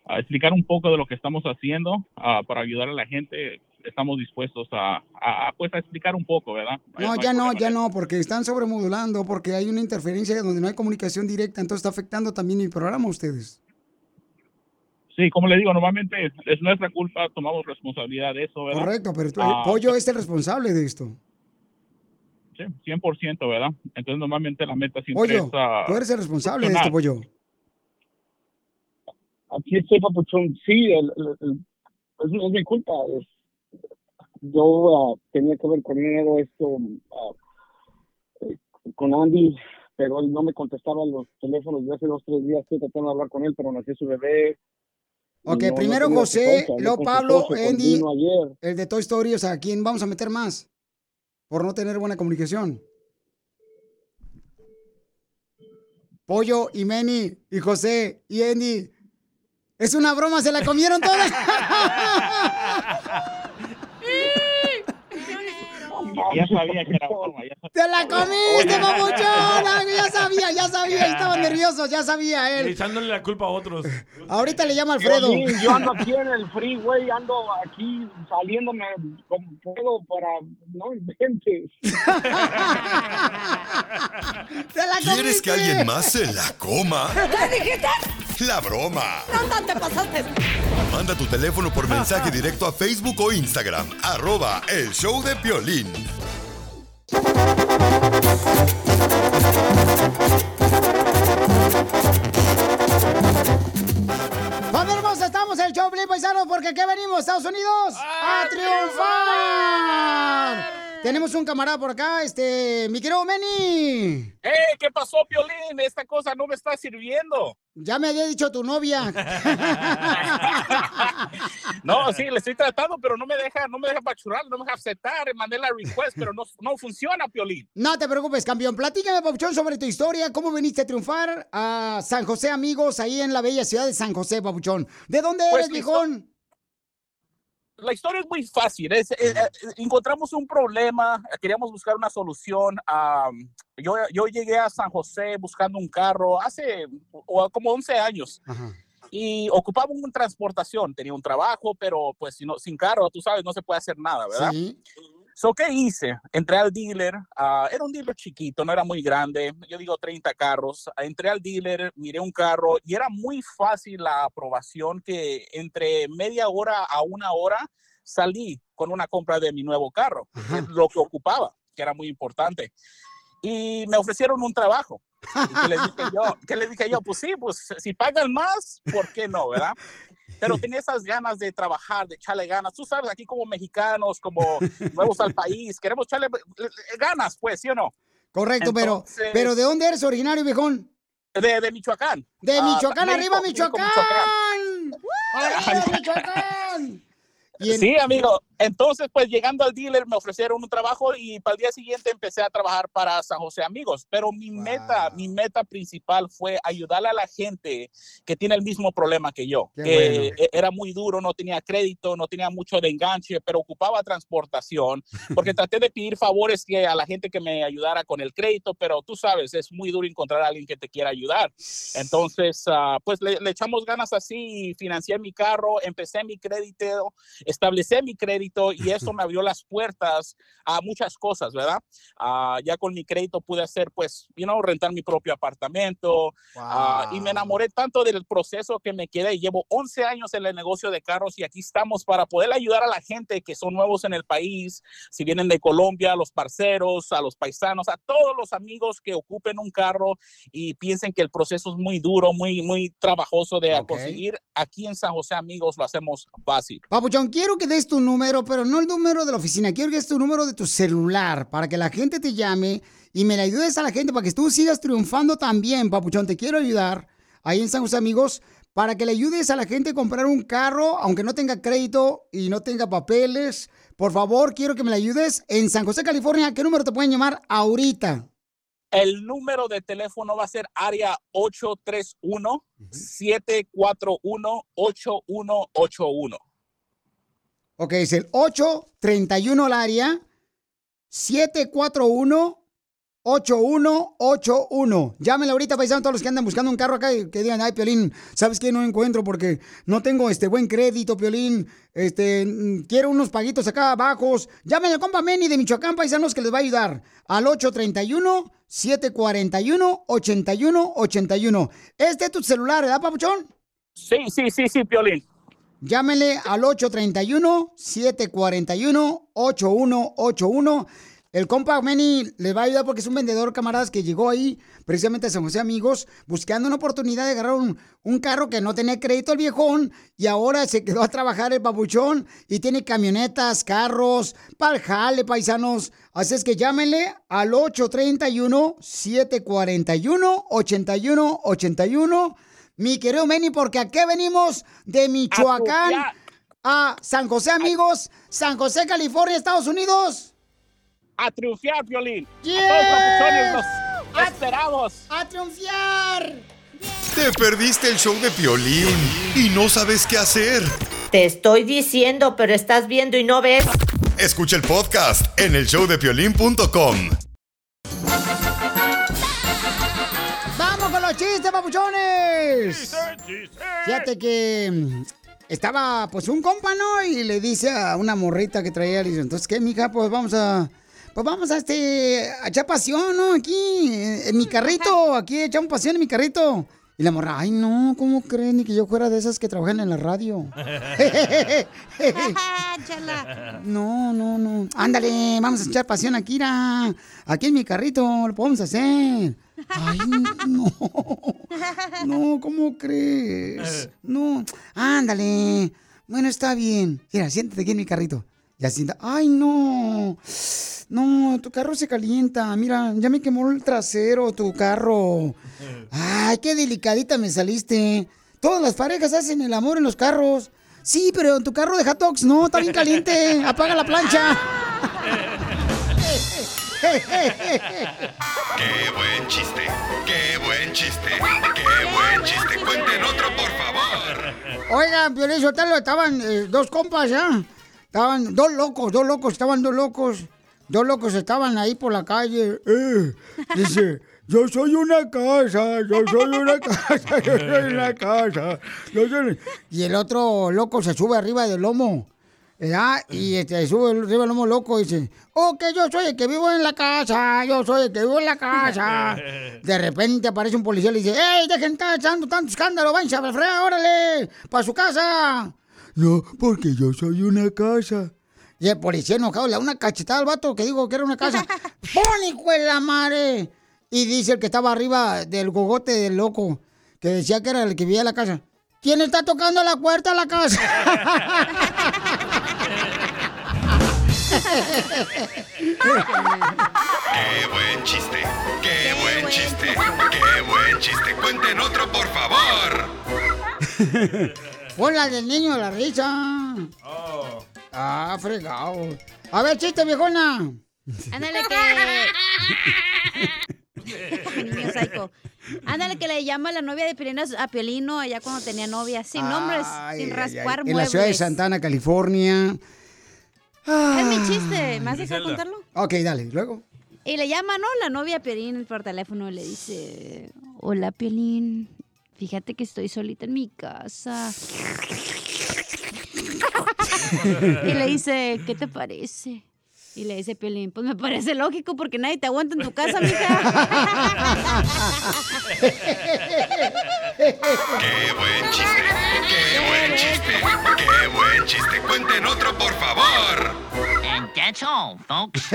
ah, explicar un poco de lo que estamos haciendo para ayudar a la gente, estamos dispuestos a, a- a, pues a explicar un poco, ¿verdad? No, ya no, ya no, porque están sobremodulando, porque hay una interferencia donde no hay comunicación directa, entonces está afectando también mi programa a ustedes. Sí, como le digo, normalmente es nuestra culpa, tomamos responsabilidad de eso, ¿verdad? Correcto, pero tú- Ah, Pollo es el responsable de esto. Sí, 100%, ¿verdad? Entonces normalmente la meta siempre Pollo, es... ah, tú eres el responsable de esto, Pollo. Aquí estoy, papuchón. Sí, el, el- el- es, es mi culpa. es- yo ah, tenía que haber coordinado esto ah, eh, con Andy, pero él no me contestaba los teléfonos de hace dos, tres días. Estoy tratando de hablar con él, pero nació su bebé. Ok, no- primero José, luego Pablo, Andy, el de Toy Story, o sea, ¿a quién vamos a meter más? Por no tener buena comunicación. Pollo y Manny y José y Andy. Es una broma, se la comieron todas. (laughs) Ya sabía que era broma. Ya sabía. ¡Te la comiste, papuchón! Ay, Ya sabía, ya sabía. Estaban (laughs) nerviosos, ya sabía él. echándole la culpa a otros. Ahorita le llama Alfredo. Piolín, yo ando aquí en el freeway, ando aquí saliéndome como puedo para... No inventes. (laughs) ¿Quieres que alguien más se la coma? (laughs) ¿Qué dijiste? (laughs) La broma. ¿Dónde te pasaste? Manda tu teléfono por mensaje (laughs) directo a Facebook o Instagram. Arroba El Show de Piolín. ¡Familia hermosa! Estamos en el show, Paisanos, porque aquí venimos, Estados Unidos, a triunfar. Tenemos un camarada por acá, este, mi querido Meni. ¡Eh! ¿Qué pasó, Piolín? Esta cosa no me está sirviendo. Ya me había dicho tu novia. (laughs) No, sí, le estoy tratando, pero no me deja, no me deja pachurrar, no me deja aceptar. Mandé la request, pero no, no funciona, Piolín. No te preocupes, campeón. Platícame, Papuchón, sobre tu historia. ¿Cómo viniste a triunfar a San José, amigos, ahí en la bella ciudad de San José, Papuchón? ¿De dónde Pues, eres, viejón? La historia es muy fácil. es- eh, eh, encontramos un problema, queríamos buscar una solución. am, yo, yo llegué a San José buscando un carro hace o- como 11 años. Y ocupaba una transportación, tenía un trabajo, pero pues si no, sin carro, tú sabes, no se puede hacer nada, ¿verdad? So, ¿qué hice? Entré al dealer, ah, era un dealer chiquito, no era muy grande, yo digo 30 carros. Entré al dealer, miré un carro y era muy fácil la aprobación que entre media hora a una hora salí con una compra de mi nuevo carro, que es lo que ocupaba, que era muy importante. Y me ofrecieron un trabajo. Y que le dije yo, que le dije yo, pues sí, pues si pagan más, ¿por qué no, verdad? Pero (laughs) tenía esas ganas de trabajar, de echarle ganas. Tú sabes, aquí como mexicanos, como nuevos al país, queremos echarle ganas, pues, ¿sí o no? Correcto, pero, Entonces- pero ¿de dónde eres originario, viejón? De, de Michoacán. De Ah, Michoacán, México, arriba México, Michoacán. (laughs) ¡Arriba Michoacán! Y en- Sí, amigo. Entonces, pues llegando al dealer me ofrecieron un trabajo y para el día siguiente empecé a trabajar para San José Amigos. Pero mi meta, mi meta principal fue ayudarle a la gente que tiene el mismo problema que yo. Qué que bueno. e- era muy duro, no tenía crédito, no tenía mucho de enganche, pero ocupaba transportación. Porque (laughs) traté de pedir favores que a la gente que me ayudara con el crédito, pero tú sabes, es muy duro encontrar a alguien que te quiera ayudar. Entonces, ah, pues le, le echamos ganas así y financié mi carro, empecé mi crédito, establecí mi crédito y eso me abrió las puertas a muchas cosas, ¿verdad? Ah, ya con mi crédito pude hacer, pues, you know, rentar mi propio apartamento ah, y me enamoré tanto del proceso que me quedé. Llevo 11 años en el negocio de carros y aquí estamos para poder ayudar a la gente que son nuevos en el país, si vienen de Colombia, a los parceros, a los paisanos, a todos los amigos que ocupen un carro y piensen que el proceso es muy duro, muy, muy trabajoso de Ok. conseguir. Aquí en San José, amigos, lo hacemos fácil. Papuchón, quiero que des tu número, pero no el número de la oficina, quiero que des tu número de tu celular para que la gente te llame y me la ayudes a la gente para que tú sigas triunfando también, Papuchón. Te quiero ayudar ahí en San José, amigos, para que le ayudes a la gente a comprar un carro, aunque no tenga crédito y no tenga papeles. Por favor, quiero que me la ayudes en San José, California. ¿A ¿Qué número te pueden llamar ahorita? El número de teléfono va a ser área 831-741-8181. Ok, es el 831 al área 741-8181. Llámenle ahorita, paisano, todos los que andan buscando un carro acá y que digan, ay, Piolín, ¿sabes qué? No encuentro porque no tengo este buen crédito, Piolín. Este, mm, quiero unos paguitos acá bajos. Llámenle compa Meni de Michoacán, paisanos, que les va a ayudar. Al 831-741-8181. Este es tu celular, ¿verdad, papuchón? Sí, sí, sí, sí, Piolín. Llámele al 831-741-8181. El compa Manny les va a ayudar porque es un vendedor, camaradas, que llegó ahí precisamente a San José Amigos buscando una oportunidad de agarrar un, un carro que no tenía crédito el viejón y ahora se quedó a trabajar el papuchón y tiene camionetas, carros, para jale, paisanos. Así es que llámenle al 831-741-8181. Mi querido Manny, porque aquí venimos de Michoacán a San José, amigos. San José, California, Estados Unidos. A triunfar, Piolín. Yes. A todos los esperamos. ¡A triunfar! Te perdiste el show de Piolín y no sabes qué hacer. Te estoy diciendo, pero estás viendo y no ves. Escucha el podcast en el showdepiolín.com. ¡Vamos con los chistes, papuchones! Fíjate que mm, estaba pues un compa, ¿no? Y le dice a una morrita que traía, le dice, entonces, ¿qué, mija? Pues vamos a... Pues vamos a este... a echar pasión, ¿no? Aquí, en, en mi carrito, aquí echamos pasión en mi carrito. Y la morra, ay, no, ¿cómo creen? Ni que yo fuera de esas que trabajan en la radio. (laughs) (laughs) No, no, no. Ándale, vamos a echar pasión aquí. Aquí en mi carrito, lo podemos hacer. Ay, no. No, ¿cómo crees? No, ándale. Bueno, está bien. Mira, siéntate aquí en mi carrito. Ya sienta. Ay, no. No, tu carro se calienta. Mira, ya me quemó el trasero tu carro. Ay, qué delicadita me saliste. Todas las parejas hacen el amor en los carros. Sí, pero en tu carro de Hatox no, está bien caliente. Apaga la plancha. ¡Qué buen chiste! ¡Qué buen chiste! ¡Qué buen chiste! ¡Cuenten otro, por favor! Oigan, Piolín Sotelo, estaban eh, dos compas, ¿ya? Estaban dos locos, dos locos, estaban dos locos. Dos locos estaban ahí por la calle. Eh, dice, yo soy una casa, yo soy una casa, yo soy una casa. yo soy-". Y el otro loco se sube arriba del lomo. ¿Verdad? Y este, sube arriba del lomo loco y dice, oh, que yo soy el que vivo en la casa, yo soy el que vivo en la casa. (laughs) De repente aparece un policía y le dice, ¡Ey, dejen de estar echando tanto escándalo! ¡Váyanse a fregada, órale! ¡Para su casa! No, porque yo soy una casa. Y el policía enojado le da una cachetada al vato que digo que era una casa. (laughs) ¡Pon, hijo de la madre! Y dice el que estaba arriba del gogote del loco, que decía que era el que vivía en la casa. ¿Quién está tocando la puerta de la casa? ¡Qué buen chiste! ¡Qué buen chiste! ¡Qué buen chiste! ¡Cuenten otro, por favor! Pon la del niño de la risa. Ah, fregado. A ver, chiste, viejona. Ándale que. (laughs) (laughs) Niño psycho. Ándale que le llama a la novia de Piolín a- Piolino allá cuando tenía novia. Sin nombres, Ay, sin ay, raspar ay. En la ciudad de Santana, California. Es mi chiste. ¿Me vas a dejar contarlo? Ok, dale, luego. Y le llama, ¿no? La novia a Piolín por teléfono y le dice, hola Piolín, fíjate que estoy solita en mi casa. (laughs) y le dice, ¿qué te parece? Y le dice Piolín, pues me parece lógico porque nadie te aguanta en tu casa, mija. ¡Qué buen chiste! ¡Qué buen chiste! ¡Qué buen chiste! ¡Cuenten otro, por favor! And that's all, folks.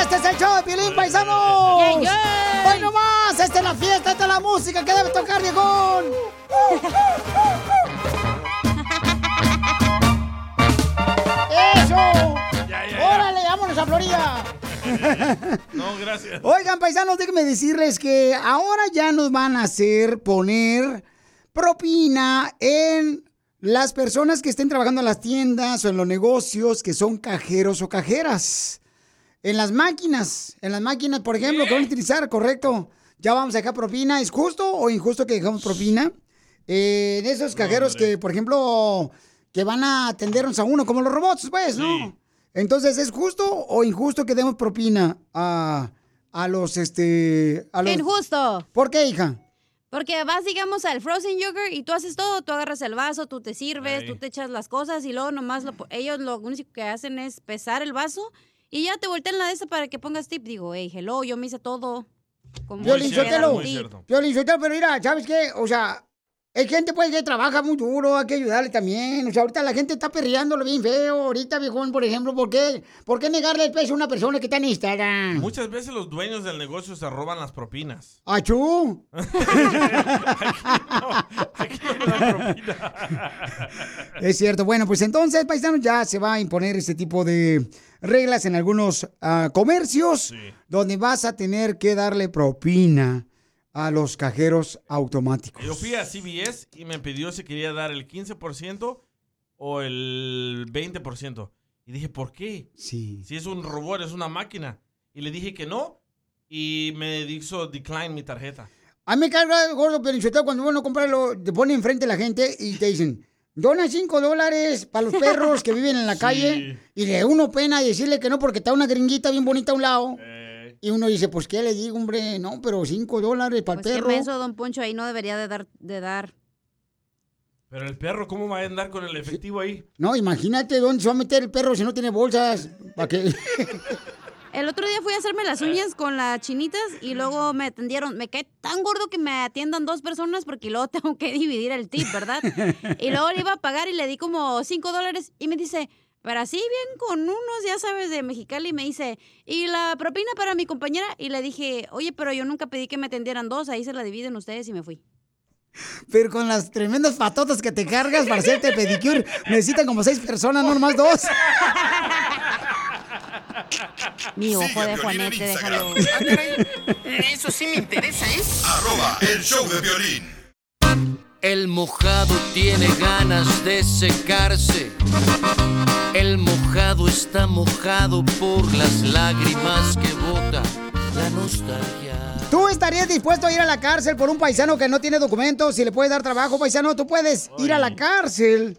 Este es el show de Piolín, paisanos. ¡Hoy nomás! ¡Esta es la fiesta! ¡Esta es la música que debe tocar, viejón! ¡Eso! ¡Órale, vámonos a Florida! No, gracias. Oigan, paisanos, déjenme decirles que ahora ya nos van a hacer poner propina en las personas que estén trabajando en las tiendas o en los negocios que son cajeros o cajeras. En las máquinas, en las máquinas, por ejemplo, que van a utilizar, correcto. Ya vamos a dejar propina. ¿Es justo o injusto que dejamos propina? Eh, en esos cajeros que, por ejemplo, que van a atendernos a uno, como los robots, pues, ¿no? Entonces, ¿es justo o injusto que demos propina a, a los, este... A los... Injusto. ¿Por qué, hija? Porque vas, digamos, al frozen yogurt y tú haces todo, tú agarras el vaso, tú te sirves, tú te echas las cosas y luego nomás lo ellos lo único que hacen es pesar el vaso y ya te voltean la de esa para que pongas tip. Digo, hey, hello, yo me hice todo. Como dieran Sotelo. Piolín Sotelo, pero mira, ¿sabes qué? O sea, hay gente pues que trabaja muy duro, hay que ayudarle también. O sea, ahorita la gente está perreándolo bien feo. Ahorita, viejón, por ejemplo, ¿por qué, ¿por qué negarle el peso a una persona que está en Instagram? Muchas veces los dueños del negocio se roban las propinas. ¡Achú! (laughs) Es cierto. Bueno, pues entonces, paisanos, ya se va a imponer este tipo de reglas en algunos ah, comercios donde vas a tener que darle propina a los cajeros automáticos. Yo fui a CBS y me pidió si quería dar el 15% o el 20%. Y dije, ¿por qué? Sí. Si es un robot, es una máquina. Y le dije que no. y me hizo decline mi tarjeta. A mí me carga el gordo Pelichotelo cuando uno compra, lo, te pone enfrente la gente y te dicen, dona cinco dólares para los perros que viven en la (laughs) calle. Y le uno pena decirle que no porque está una gringuita bien bonita a un lado. Y uno dice, pues, ¿qué le digo, hombre? No, pero cinco dólares para Pues el qué perro. menso, don Poncho, ahí no debería de dar. De dar. Pero el perro, ¿cómo va a andar con el efectivo ahí? No, imagínate dónde se va a meter el perro si no tiene bolsas. ¿Para qué? (laughs) El otro día fui a hacerme las uñas con las chinitas y luego me atendieron. Me cae tan gordo que me atiendan dos personas porque luego (laughs) tengo que dividir el tip, ¿verdad? (laughs) Y luego le iba a pagar y le di como cinco dólares y me dice, pero así bien con unos, ya sabes, de Mexicali. Y me dice, ¿y la propina para mi compañera? Y le dije, oye, pero yo nunca pedí que me atendieran dos, ahí se la dividen ustedes y me fui. Pero con las tremendas patotas que te cargas para hacerte pedicure, necesitan como seis personas, no nomás dos. (laughs) Mi ojo Sigue a de Piolín en Juanete, Instagram. déjalo. Eso sí me interesa, ¿eh? Arroba el show de violín. El mojado tiene ganas de secarse. El mojado está mojado por las lágrimas que bota la nostalgia. ¿Tú estarías dispuesto a ir a la cárcel por un paisano que no tiene documentos? Si le puedes dar trabajo, paisano, tú puedes ir a la cárcel.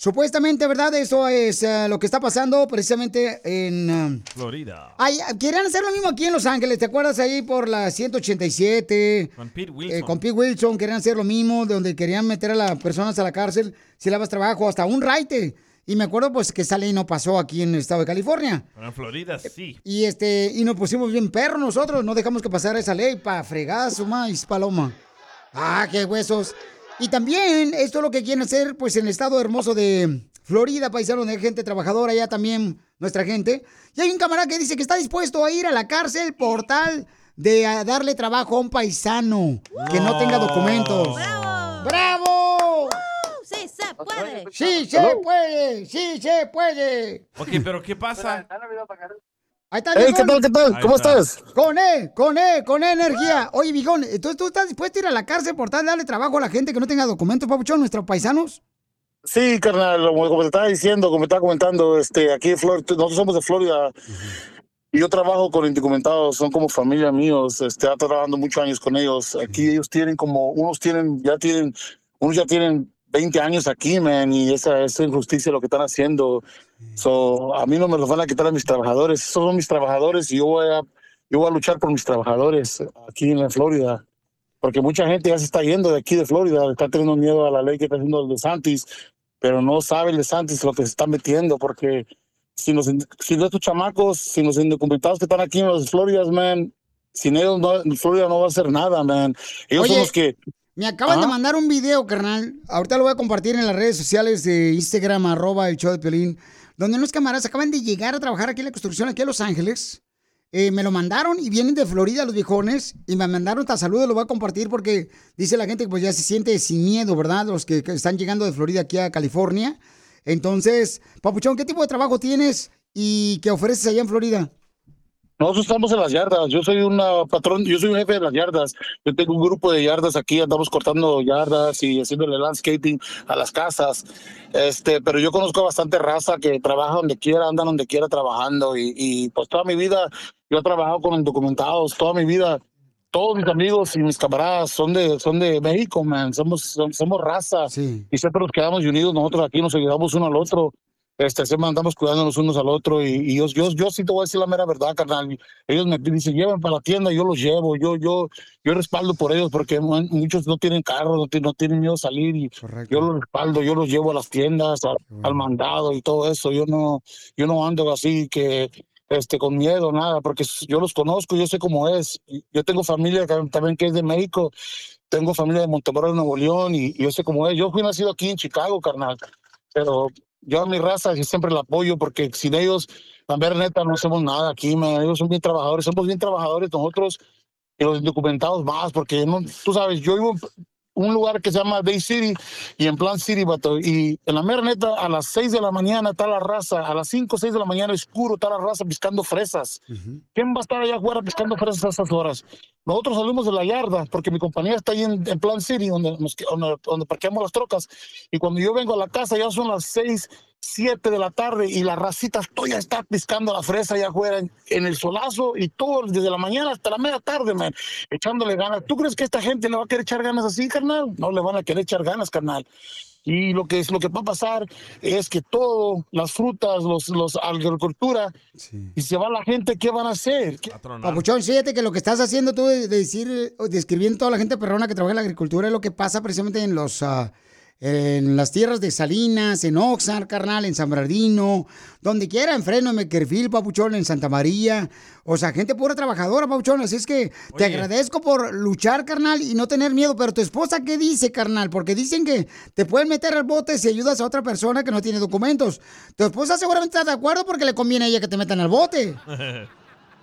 Supuestamente, ¿verdad? Eso es eh, lo que está pasando precisamente en... um, Florida. ay, querían hacer lo mismo aquí en Los Ángeles, ¿te acuerdas ahí por la 187? Con Pete Wilson. Eh, con Pete Wilson querían hacer lo mismo, donde querían meter a las personas a la cárcel si le dabas trabajo, hasta un raite. Y me acuerdo pues que esa ley no pasó aquí en el estado de California. Pero en Florida sí. Y este, y nos pusimos bien perros nosotros, no dejamos que pasara esa ley para fregar su maíz, paloma. Ah, qué huesos. Y también, esto es lo que quieren hacer, pues, en el estado hermoso de Florida, paisano, de gente trabajadora, allá también nuestra gente. Y hay un camarada que dice que está dispuesto a ir a la cárcel por tal de ah, darle trabajo a un paisano que no tenga documentos. ¡Bravo! ¡Sí se puede! ¡Sí se puede! ¡Sí se puede! Ok, pero ¿qué pasa? Ahí está. ¿qué tal, qué tal? Ahí ¿Cómo está. estás? Con E, con E, con E energía. Oye, viejón, entonces tú estás dispuesto a ir a la cárcel por tal de darle trabajo a la gente que no tenga documentos, papuchón, nuestros paisanos. Sí, carnal, como, te estaba diciendo, como te estaba comentando, este, aquí en Florida, nosotros somos de Florida y yo trabajo con indocumentados, son como familia míos, este, he trabajando muchos años con ellos. Aquí ellos tienen como, unos tienen, ya tienen, unos ya tienen 20 años aquí, man, y esa es injusticia lo que están haciendo. So, a mí no me los van a quitar a mis trabajadores, esos son mis trabajadores y yo voy a, yo voy a luchar por mis trabajadores aquí en la Florida. Porque mucha gente ya se está yendo de aquí de Florida, está teniendo miedo a la ley que está haciendo el de Santis, pero no sabe el de Santis lo que se está metiendo, porque si los, si los estos chamacos, si los indocumentados que están aquí en los Floridas, man, sin ellos no, Florida no va a hacer nada, man. Ellos son Oye, los que... Me acaban de Ajá. mandar un video, carnal. Ahorita lo voy a compartir en las redes sociales de Instagram, arroba el show de Piolín, donde unos camaradas acaban de llegar a trabajar aquí en la construcción, aquí a Los Ángeles. Eh, me lo mandaron y vienen de Florida los viejones y me mandaron hasta saludos, lo voy a compartir porque dice la gente que pues ya se siente sin miedo, ¿verdad? Los que, que están llegando de Florida aquí a California. Entonces, Papuchón, ¿qué tipo de trabajo tienes y qué ofreces allá en Florida? Nosotros estamos en las yardas. Yo soy una patrón, yo soy un jefe de las yardas. Yo tengo un grupo de yardas aquí, andamos cortando yardas y haciéndole landscaping a las casas. Este, pero yo conozco bastante raza que trabaja donde quiera, anda donde quiera trabajando y, y pues toda mi vida yo he trabajado con indocumentados, toda mi vida. Todos mis amigos y mis camaradas son de son de México, man. Somos som- somos raza y siempre nos quedamos unidos. Nosotros aquí nos ayudamos uno al otro. Este, siempre andamos cuidándonos unos al otro y, y yo, yo, yo sí te voy a decir la mera verdad, carnal. Ellos me dicen, lleven para la tienda, yo los llevo, yo, yo, yo respaldo por ellos porque mu- muchos no tienen carro, no, no tienen miedo a salir y yo los respaldo, yo los llevo a las tiendas, a- al mandado y todo eso. Yo no, yo no ando así que este, con miedo, nada, porque yo los conozco, yo sé cómo es. Yo tengo familia también que es de México, tengo familia de Montemorelos, Nuevo León, y, y yo sé cómo es. Yo fui nacido aquí en Chicago, carnal, pero yo a mi raza yo siempre la apoyo porque sin ellos, la mera neta, no hacemos nada aquí, man. Ellos son bien trabajadores, somos bien trabajadores nosotros y los indocumentados más, porque no, tú sabes, yo vivo un lugar que se llama Day City y en Plan City, vato, y en la mera neta, a las 6 de la mañana está la raza, a las 5 o 6 de la mañana oscuro está la raza piscando fresas. ¿Quién va a estar allá afuera pescando fresas a esas horas? Nosotros salimos de la yarda, porque mi compañía está ahí en, en Plan City, donde, nos donde, donde parqueamos las trocas. Y cuando yo vengo a la casa, ya son las seis 7 de la tarde y la racita todavía está piscando la fresa allá afuera en, en el solazo y todo desde la mañana hasta la media tarde, man, echándole ganas. ¿Tú crees que esta gente le va a querer echar ganas así, carnal? No le van a querer echar ganas, carnal. Y lo que es lo que va a pasar es que todo, las frutas, los, los agricultura, y se va la gente, ¿qué van a hacer? ¿Qué- Papuchón, fíjate que lo que estás haciendo tú de, de decir, describiendo toda la gente perrona que trabaja en la agricultura es lo que pasa precisamente en los ah, en las tierras de Salinas, en Oxnard, carnal, en San Bernardino, donde quiera, en Freno, en Mequerfil, Papuchón, en Santa María. O sea, gente pura trabajadora, Papuchón. Así es que te agradezco por luchar, carnal, y no tener miedo. Pero tu esposa, ¿qué dice, carnal? Porque dicen que te pueden meter al bote si ayudas a otra persona que no tiene documentos. Tu esposa seguramente está de acuerdo porque le conviene a ella que te metan al bote. (laughs)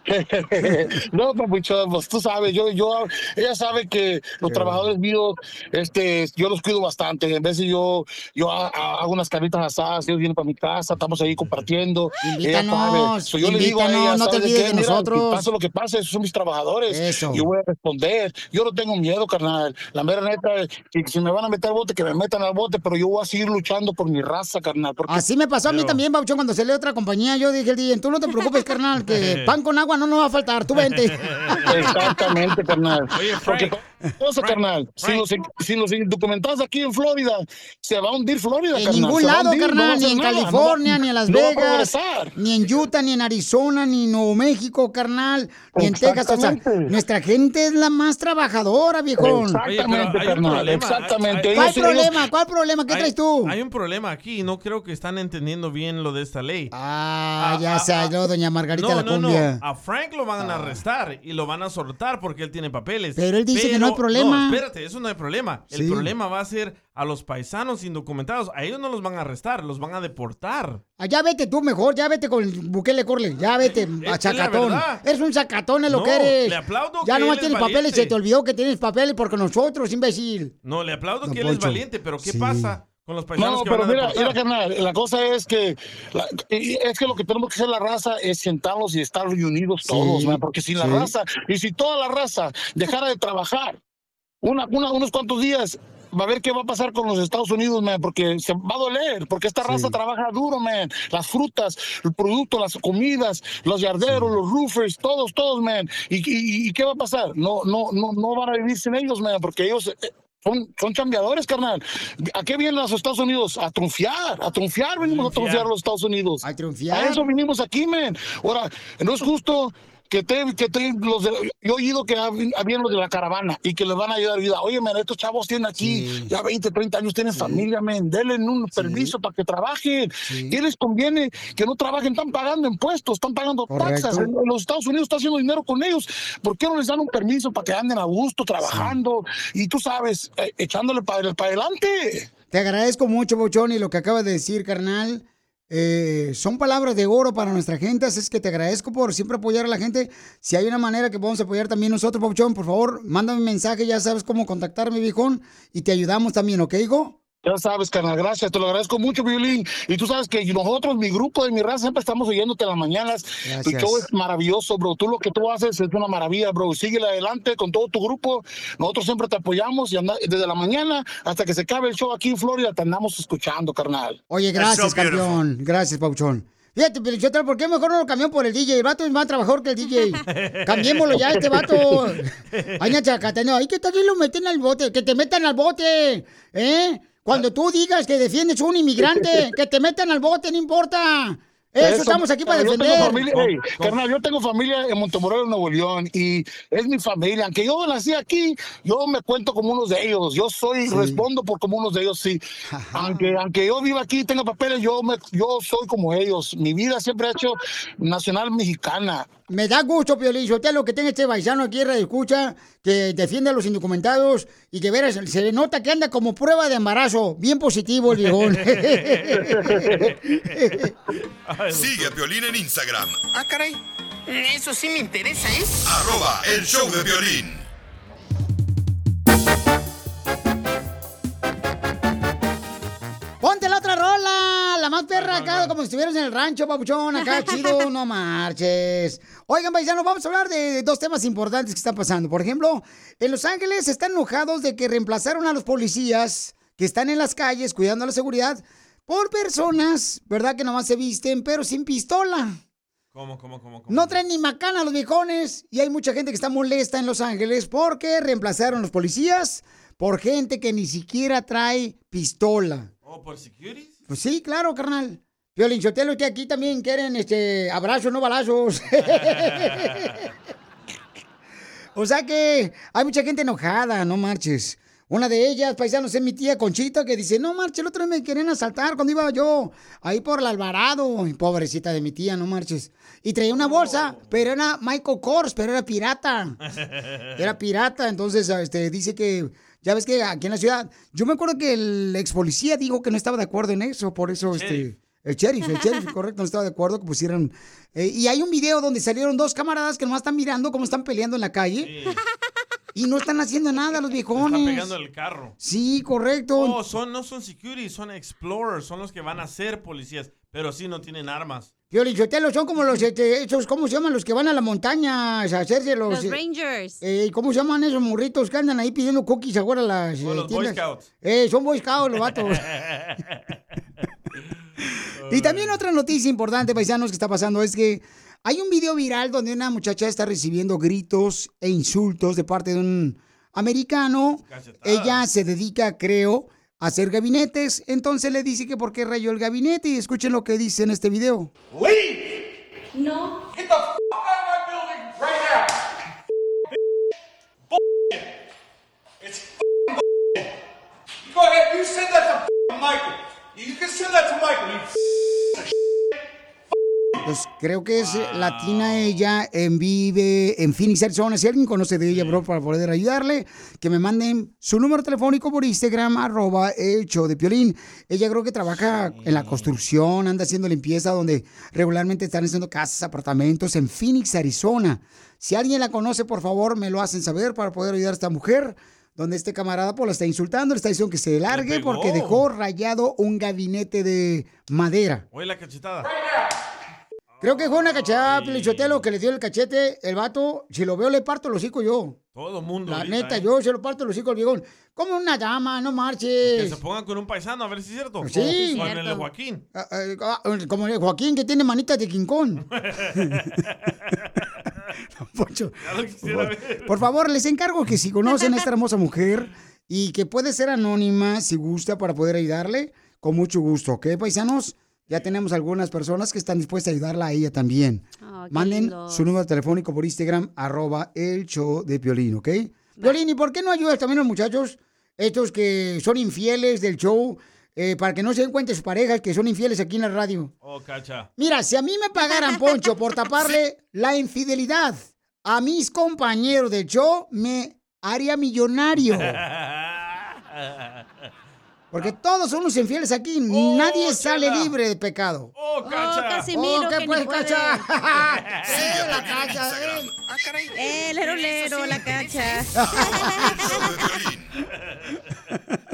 (laughs) no, papuchón, pues tú sabes, yo, yo, ella sabe que los trabajadores míos, este, yo los cuido bastante. En vez de yo, yo ha- ha- hago unas carnitas asadas, ellos vienen para mi casa, estamos ahí compartiendo. Ella Invítanos, sabe. So, yo le digo a ella, no te ¿sabes olvides qué? de Mira, nosotros. Pasa lo que pase, esos son mis trabajadores. Eso. Yo voy a responder. Yo no tengo miedo, carnal. La mera neta, que si me van a meter al bote, que me metan al bote, pero yo voy a seguir luchando por mi raza, carnal. porque- Así me pasó a mí también, Pabuchón, cuando salió otra compañía. Yo dije, el tú no te preocupes, carnal, que (laughs) pan con agua no nos va a faltar. Tú vente. (laughs) Exactamente, carnal. Oye, Porque, Frank, cosa, carnal, sin los, sin los indocumentados aquí en Florida, se va a hundir Florida, En carnal. ningún se lado, hundir, no carnal, ni en nada, no va- California, ni en Las no va a Vegas, ni en Utah, ni en Arizona, ni en Nuevo México, carnal, ni en Texas. O sea, nuestra gente es la más trabajadora, viejón. Exactamente, carnal, exactamente. ¿Cuál Ellos- ellos- problema? ¿Cuál problema? ¿Qué Hay- traes tú? Hay un problema aquí, no creo que están entendiendo bien lo de esta ley. Ah, ya se halló doña Margarita no, la no, no. Frank lo van a arrestar y lo van a soltar porque él tiene papeles. Pero él dice que no hay problema. No, espérate, eso no hay problema. El problema va a ser a los paisanos indocumentados. A ellos no los van a arrestar, los van a deportar. Ah, ya vete tú mejor, ya vete con Bukele Corle, ya vete, es a chacatón. Eres un chacatón, es lo No, que eres. le aplaudo Ya que nomás él es tienes papeles, se te olvidó que tienes papeles porque nosotros, imbécil. No, le aplaudo Don que él es valiente, pero ¿qué Sí. pasa con los paisanos No, que pero van a mira, mira, carnal, la cosa es que la- es que lo que tenemos que hacer la raza es sentarnos y estar unidos todos, man, porque la sí. raza y si toda la raza dejara de trabajar una, una- unos cuantos días va a ver qué va a pasar con los Estados Unidos, man, porque se va a doler, porque esta raza trabaja duro, man. Las frutas, el producto, las comidas, los yarderos, los roofers, todos, todos, man. ¿Y, y, y qué va a pasar? No, no, no, no van a vivir sin ellos, man, porque ellos eh, son, son chambeadores, carnal. ¿A qué vienen los Estados Unidos? A triunfiar, a triunfiar venimos a triunfiar a los Estados Unidos. A triunfiar. A eso vinimos aquí, man. Ahora, no es justo que te, que te los de, yo he oído que hab- habían los de la caravana y que les van a ayudar vida. Oye, man, estos chavos tienen aquí ya 20, 30 años, tienen familia, man, denle un permiso para que trabajen. ¿Qué les conviene? Que no trabajen, están pagando impuestos, están pagando Correcto. taxas. En Los Estados Unidos está haciendo dinero con ellos. ¿Por qué no les dan un permiso para que anden a gusto trabajando? Y tú sabes, eh, echándole para adelante. Te agradezco mucho, Bochón, y lo que acabas de decir, carnal. Eh, son palabras de oro para nuestra gente, así es que te agradezco por siempre apoyar a la gente. Si hay una manera que podamos apoyar también nosotros, Bochón, por favor, mándame un mensaje, ya sabes cómo contactarme, viejón, y te ayudamos también, ¿ok, hijo? Ya sabes, carnal, gracias, te lo agradezco mucho, Violín. Y tú sabes que nosotros, mi grupo de mi raza, siempre estamos oyéndote en las mañanas. Gracias. Tu show es maravilloso, bro. Tú lo que tú haces es una maravilla, bro. Síguele adelante con todo tu grupo. Nosotros siempre te apoyamos y anda- desde la mañana hasta que se acabe el show aquí en Florida te andamos escuchando, carnal. Oye, gracias, campeón. Gracias, Pauchón. Fíjate, pero yo, ¿por qué mejor no lo cambió por el DJ? El vato es más trabajador que el DJ. (laughs) Cambiémoslo ya, este vato. (laughs) Ay, Nachacatano, ay, que también lo meten al bote, que te metan al bote, ¿eh? Cuando tú digas que defiendes a un inmigrante, (laughs) que te metan al bote, no importa. Eso, estamos aquí para yo tengo defender. familia- ey, carnal, yo tengo familia en Montemorelos, Nuevo León, y es mi familia. Aunque yo nací aquí, yo me cuento como unos de ellos. Yo soy, respondo por como unos de ellos, sí. aunque, aunque yo viva aquí, tenga papeles, yo, me, yo soy como ellos. Mi vida siempre ha hecho nacional mexicana. Me da gusto, Piolín, lo que tenga este paisano aquí, radio escucha, que defiende a los indocumentados y que veras, se le nota que anda como prueba de embarazo. Bien positivo el viejón. (laughs) Sigue a Piolín en Instagram, Ah, caray. Eso sí me interesa, ¿eh? arroba el show de violín. Ponte la otra rola, la más perra acá, como si estuvieras en el rancho, papuchón, acá (laughs) chido, no marches. Oigan, paisanos, vamos a hablar de dos temas importantes que están pasando. Por ejemplo, en Los Ángeles están enojados de que reemplazaron a los policías que están en las calles cuidando la seguridad por personas, ¿verdad? Que nomás se visten, pero sin pistola. ¿Cómo, cómo, cómo, cómo? No traen ni macana los viejones. Y hay mucha gente que está molesta en Los Ángeles porque reemplazaron los policías por gente que ni siquiera trae pistola. ¿Oh, por security? Pues sí, claro, carnal. Violín Sotelo, usted aquí también quieren este abrazos, no balazos. (laughs) o sea que hay mucha gente enojada, no marches. Una de ellas, paisanos, es mi tía Conchita, que dice, no marches, el otro día me querían asaltar cuando iba yo ahí por el Alvarado. Pobrecita de mi tía, no marches. Y traía una bolsa, pero era Michael Kors, pero era pirata. (laughs) Era pirata, entonces este, dice que, ya ves que aquí en la ciudad, yo me acuerdo que el ex policía dijo que no estaba de acuerdo en eso, por eso este... El sheriff, el sheriff, (laughs) correcto, no estaba de acuerdo que pusieran... eh, y hay un video donde salieron dos camaradas que nomás están mirando cómo están peleando en la calle. Y no están haciendo nada los (laughs) viejones. Está pegando el carro. Sí, correcto. Oh, son, no son security, son explorers, son los que van a ser policías, pero sí no tienen armas. Sotelo, son como los, este, esos, ¿cómo se llaman? Los que van a la montaña a hacerse los... Los eh, Rangers. eh, ¿Cómo se llaman esos morritos que andan ahí pidiendo cookies ahora a las O eh, los Boy? Scouts. Eh, son Boy Scouts los vatos. (laughs) y también otra noticia importante, paisanos, que está pasando es que hay un video viral donde una muchacha está recibiendo gritos e insultos de parte de un americano. Ella se dedica, creo, hacer gabinetes. Entonces le dice que por qué rayó el gabinete y escuchen lo que dice en este video. Leave! No. Get the f out of my building right now! Bullshit. It's f***ing bullshit. You go ahead, you send that to f***ing Michael. You can send that to Michael. You Pues creo que es eh, latina ella, en vive en Phoenix, Arizona. Si alguien conoce de ella, bro, para poder ayudarle, que me manden su número telefónico por Instagram, arroba el show de Piolín. Ella creo que trabaja en la construcción, anda haciendo limpieza, donde regularmente están haciendo casas, apartamentos en Phoenix, Arizona. Si alguien la conoce, por favor, me lo hacen saber para poder ayudar a esta mujer. Donde este camarada pues la está insultando, le está diciendo que se largue porque dejó rayado un gabinete de madera. Oye la cachetada. Creo que fue una cachada, Pelichotelo, que le dio el cachete, el vato. Si lo veo, le parto el hocico yo. Todo mundo. La ahorita, neta, ¿eh? yo se lo parto el hocico al viejón. Como una dama, no Que marches. se pongan con un paisano, a ver si es cierto. Sí. Con el de Joaquín. Ah, ah, ah, Como el Joaquín que tiene manitas de (laughs) (laughs) quisiera por, por favor, les encargo que si conocen a esta (laughs) hermosa mujer y que puede ser anónima si gusta para poder ayudarle, con mucho gusto, ¿ok, paisanos? Ya tenemos algunas personas que están dispuestas a ayudarla a ella también. Oh, Manden lindos. su número telefónico por Instagram, arroba el show de Piolín, ¿ok? Piolín, ¿y por qué no ayudas también a los muchachos, estos que son infieles del show, eh, para que no se den cuenta sus parejas que son infieles aquí en la radio? Oh, cacha. Mira, si a mí me pagaran, Poncho, por taparle (laughs) la infidelidad a mis compañeros del show, me haría millonario. (laughs) Porque todos somos infieles aquí. Nadie sale libre de pecado. Oh, Cacha. Casimiro, Oh, ¿qué que pues, ni puede. Cacha? (laughs) (laughs) Eh, la cacha, eh. Ah, caray. Eh, lero, lero, la cacha. El. (laughs)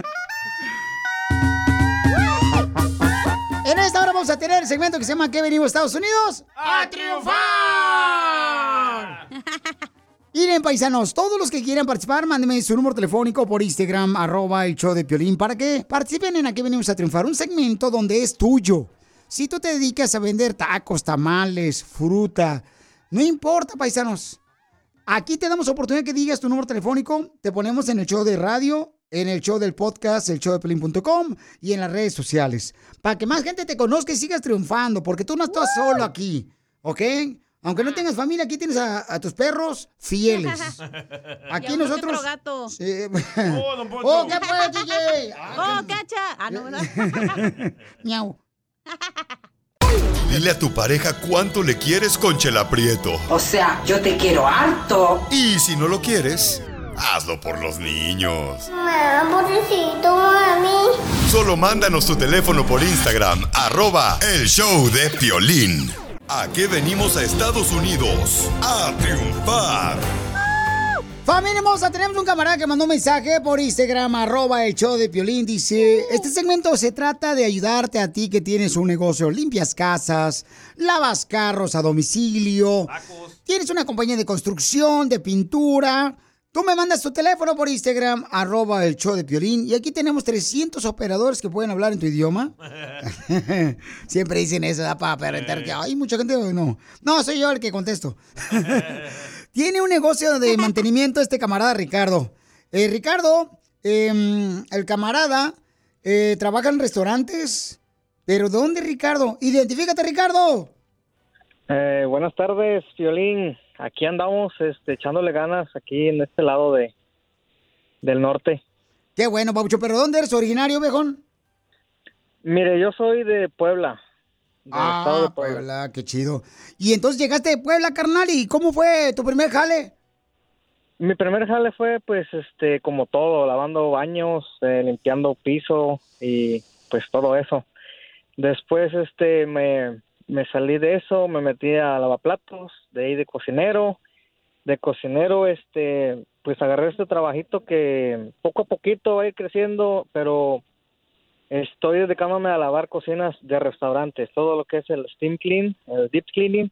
En esta hora vamos a tener el segmento que se llama ¿Qué venimos a Estados Unidos? ¡A triunfar! Miren, paisanos, todos los que quieran participar, mándenme su número telefónico por Instagram, arroba el show de Piolín, para que participen en Aquí venimos a triunfar, un segmento donde es tuyo. Si tú te dedicas a vender tacos, tamales, fruta, no importa, paisanos. Aquí te damos oportunidad que digas tu número telefónico, te ponemos en el show de radio, en el show del podcast, el show de Pelín.com y en las redes sociales. Para que más gente te conozca y sigas triunfando, porque tú no estás solo aquí, ¿ok? Aunque no tengas familia, aquí tienes a, a tus perros fieles. (laughs) Aquí nosotros... otro gato. Sí. Oh, don (laughs) Poncho. ¡Oh, qué pues, (laughs) DJ! Oh, cacha. Ah, no, ¿verdad? Miau. Dile a tu pareja cuánto le quieres con Chela Prieto. O sea, yo te quiero harto. Y si no lo quieres, hazlo por los niños. Mamá, pobrecito, mami. Solo mándanos tu teléfono por Instagram, arroba el show de Piolín. ¿A qué venimos a Estados Unidos? A triunfar. Familia hermosa, tenemos un camarada que mandó un mensaje por Instagram, arroba el show de Piolín. Dice, este segmento se trata de ayudarte a ti que tienes un negocio, limpias casas, lavas carros a domicilio, tienes una compañía de construcción, de pintura, Tú me mandas tu teléfono por Instagram, arroba el show de Piolín, y aquí tenemos 300 operadores que pueden hablar en tu idioma. (laughs) Siempre dicen eso, da para aparentar que hay mucha gente, no. No, soy yo el que contesto. (laughs) Tiene un negocio de mantenimiento este camarada Ricardo. Eh, Ricardo, em, el camarada, eh, trabaja en restaurantes. ¿Pero dónde, Ricardo? Identifícate, Ricardo. Eh, buenas tardes, Violín. Aquí andamos este, echándole ganas aquí en este lado de del norte. Qué bueno, Pabucho. ¿Pero dónde eres originario, viejón? Mire, yo soy de Puebla. del estado de Ah, Puebla. qué chido. Y entonces llegaste de Puebla, carnal, ¿y cómo fue tu primer jale? Mi primer jale fue, pues, este, como todo, lavando baños, eh, limpiando piso y, pues, todo eso. Después, este, me, me salí de eso, me metí a lavaplatos, de ahí de cocinero. De cocinero, este, pues, agarré este trabajito que poco a poquito va a ir creciendo, pero estoy dedicándome a lavar cocinas de restaurantes, todo lo que es el steam clean, el deep cleaning,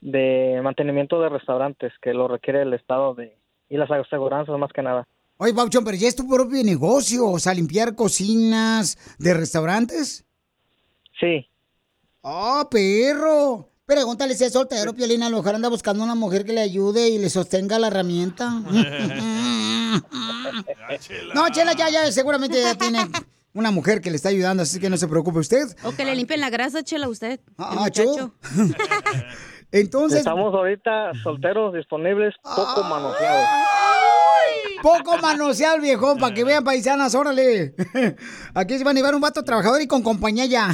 de mantenimiento de restaurantes que lo requiere el estado de y las aseguranzas más que nada. Oye, Pabuchón, pero ya es tu propio negocio, o sea, limpiar cocinas de restaurantes. Sí. ¡Oh, perro! Pregúntale si es soltero, Piolina, a lo mejor anda buscando una mujer que le ayude y le sostenga la herramienta. (laughs) no, Chela, ya, ya, seguramente ya tiene una mujer que le está ayudando, así que no se preocupe usted. O que le limpien la grasa, chela, usted. Ah. (laughs) Entonces... Estamos ahorita solteros, disponibles, poco manoseados. Poco manosear, viejón, para que vean paisanas, órale. (laughs) Aquí se van a llevar un vato trabajador y con compañía ya.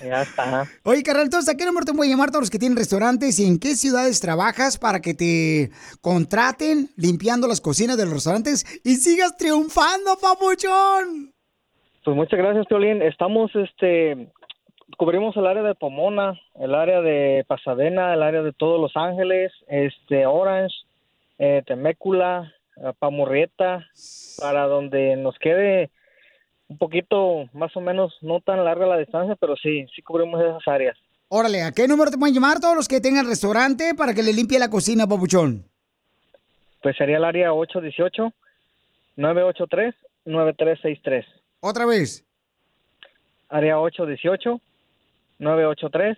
Ya está. Oye, carnal, entonces, ¿a qué número te voy a llamar todos los que tienen restaurantes y en qué ciudades trabajas para que te contraten limpiando las cocinas de los restaurantes y sigas triunfando, papuchón? Pues muchas gracias, Piolín. Estamos, este, cubrimos el área de Pomona, el área de Pasadena, el área de todos Los Ángeles, este, Orange, eh, Temécula, eh, Pamurrieta, para donde nos quede un poquito, más o menos, no tan larga la distancia, pero sí, sí cubrimos esas áreas. Órale, ¿a qué número te pueden llamar todos los que tengan restaurante para que le limpie la cocina, papuchón? Pues sería el área 818-983-9363. Otra vez. Área 818-983-9363.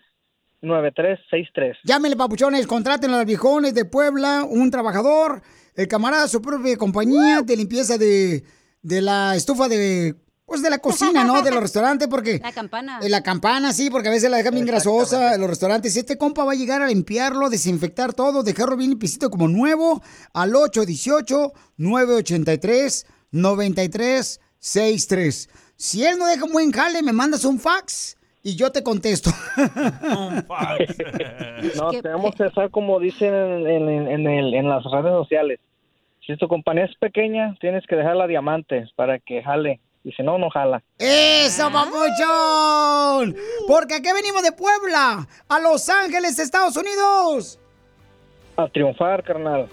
Llámenle, papuchones, contraten a los viejones de Puebla, un trabajador, el camarada, su propia compañía de limpieza de, de la estufa de, pues de la cocina, ¿no? De los (laughs) restaurantes, porque... La campana. Eh, La campana, sí, porque a veces la dejan bien grasosa en los restaurantes. Este compa va a llegar a limpiarlo, desinfectar todo, dejarlo bien limpiecito como nuevo al 818-983-9363. Si él no deja un buen jale, me mandas un fax y yo te contesto. (laughs) No, (laughs) tenemos que hacer como dicen en, en- en el- en las redes sociales. Si tu compañía es pequeña, tienes que dejarla diamante para que jale. Y si no, no jala. ¡Eso, papuchón! Porque aquí venimos de Puebla, a Los Ángeles, Estados Unidos. A triunfar, carnal.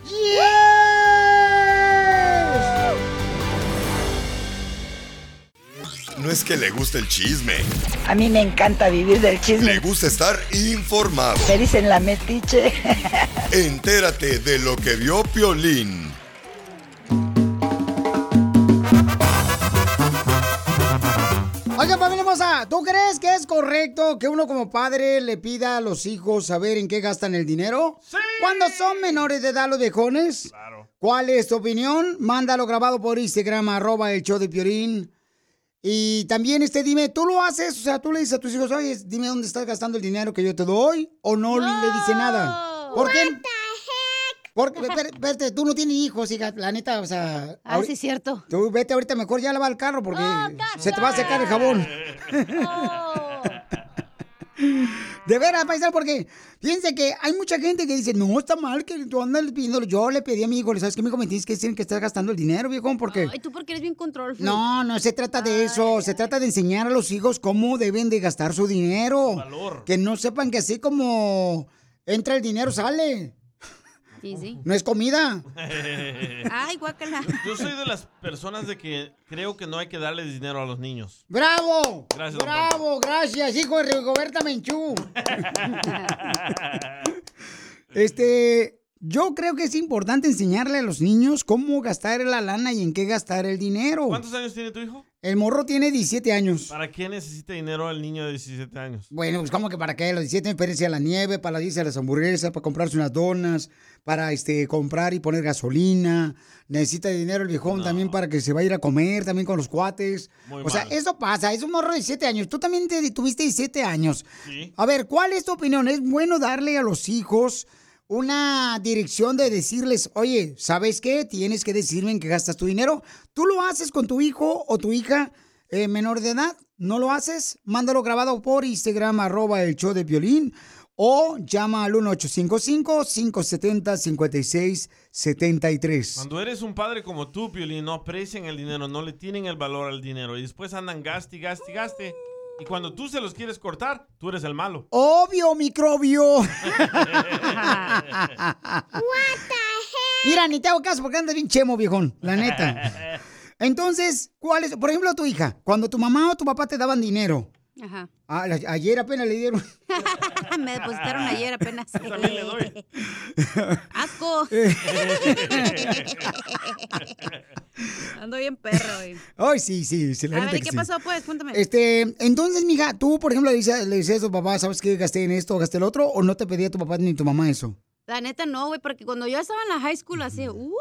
No es que le guste el chisme, A mí me encanta vivir del le chisme. gusta estar informado. Me dicen la metiche. (laughs) Entérate de lo que vio Piolín. Oiga, familia hermosa, ¿tú crees que es correcto que uno como padre le pida a los hijos saber en qué gastan el dinero? Sí. Cuando son menores de edad los viejones. Claro. ¿Cuál es tu opinión? Mándalo grabado por Instagram, arroba el show de Piorín. Y también, este, dime, ¿tú lo haces? O sea, tú le dices a tus hijos, oye, dime dónde estás gastando el dinero que yo te doy, o no, le dice nada. ¿Por qué? Porque, (laughs) espérate, espérate, tú no tienes hijos, hija, la neta, o sea... Ah, sí, es cierto. Tú vete ahorita mejor ya lava el carro porque se te va a secar el jabón. (laughs) (laughs) De veras, paisano, porque fíjense que hay mucha gente que dice, no, está mal que tú andas pidiéndolo. Yo le pedí a mi hijo, ¿sabes qué, mi hijo? Me tienes que decir que estás gastando el dinero, viejo, porque... Ay, tú porque eres bien control freak. No, no se trata de eso. Se trata de enseñar a los hijos cómo deben de gastar su dinero. Que no sepan que así como entra el dinero, sale. Sí, sí. No es comida. (laughs) Ay, guácala. Yo soy de las personas de que creo que no hay que darle dinero a los niños. ¡Bravo! Gracias, ¡Bravo! Gracias, hijo de Rigoberta Menchú. (laughs) Este, Yo creo que es importante enseñarle a los niños cómo gastar la lana y en qué gastar el dinero. ¿Cuántos años tiene tu hijo? El morro tiene 17 años. ¿Para qué necesita dinero el niño de 17 años? Bueno, pues como que para qué, los 17 años para irse a la nieve, para irse a las hamburguesas, para comprarse unas donas, para este comprar y poner gasolina. Necesita dinero el viejón también para que se vaya a ir a comer también con los cuates. Muy o sea, eso pasa, es un morro de 17 años. Tú también te, tuviste 17 años. Sí. A ver, ¿cuál es tu opinión? ¿Es bueno darle a los hijos una dirección de decirles, oye, ¿sabes qué? Tienes que decirme en qué gastas tu dinero. ¿Tú lo haces con tu hijo o tu hija eh, menor de edad? ¿No lo haces? Mándalo grabado por Instagram, arroba el show de violín. O llama al 1855-570-5673. Cuando eres un padre como tú, Piolín, no aprecian el dinero, no le tienen el valor al dinero y después andan gaste, gaste, gaste. Y cuando tú se los quieres cortar, tú eres el malo. Obvio, microbio. (laughs) Mira, ni te hago caso porque andas bien chemo, viejón, la neta. (laughs) Entonces, ¿cuál es? Por ejemplo, tu hija, cuando tu mamá o tu papá te daban dinero. Ajá. Ah, ayer apenas le dieron. (laughs) Me depositaron ayer apenas. Yo también le doy. ¡Asco! (laughs) Ando bien perro, güey. Ay, sí, sí, sí, la A ver, ¿y que qué sí. pasó, pues? Cuéntame. Este, entonces, mija, tú, por ejemplo, le dices, le dices a tu papá, ¿sabes qué? Gasté en esto, gasté en el otro, o no te pedía tu papá ni tu mamá eso? La neta no, güey, porque cuando yo estaba en la high school hace, uh,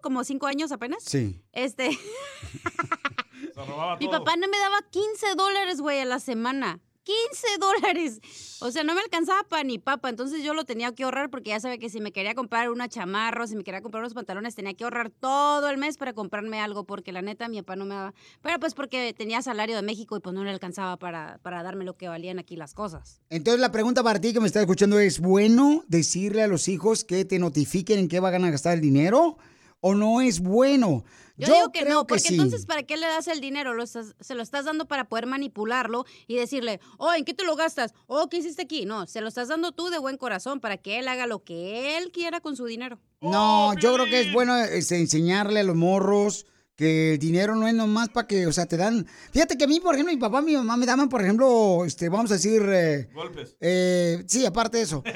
como cinco años apenas. Sí. Este, (laughs) Se robaba (laughs) mi papá no me daba 15 dólares, güey, a la semana. 15 dólares. O sea, no me alcanzaba para ni papa. Entonces yo lo tenía que ahorrar porque ya sabía que si me quería comprar una chamarra, si me quería comprar unos pantalones, tenía que ahorrar todo el mes para comprarme algo porque la neta mi papá no me daba. Pero pues porque tenía salario de México y pues no le alcanzaba para, para darme lo que valían aquí las cosas. Entonces, la pregunta para ti que me estás escuchando es, ¿bueno decirle a los hijos que te notifiquen en qué van a gastar el dinero? ¿O no es bueno? Yo, digo que creo no, porque sí. entonces ¿para qué le das el dinero? Lo estás- se lo estás dando para poder manipularlo y decirle, oh, ¿en qué te lo gastas? Oh, ¿qué hiciste aquí? No, se lo estás dando tú de buen corazón para que él haga lo que él quiera con su dinero. No, yo creo que es bueno este, enseñarle a los morros que el dinero no es nomás para que, o sea, te dan... Fíjate que a mí, por ejemplo, mi papá y mi mamá me daban, por ejemplo, este, vamos a decir... eh, Golpes. eh, sí, aparte de eso. (laughs)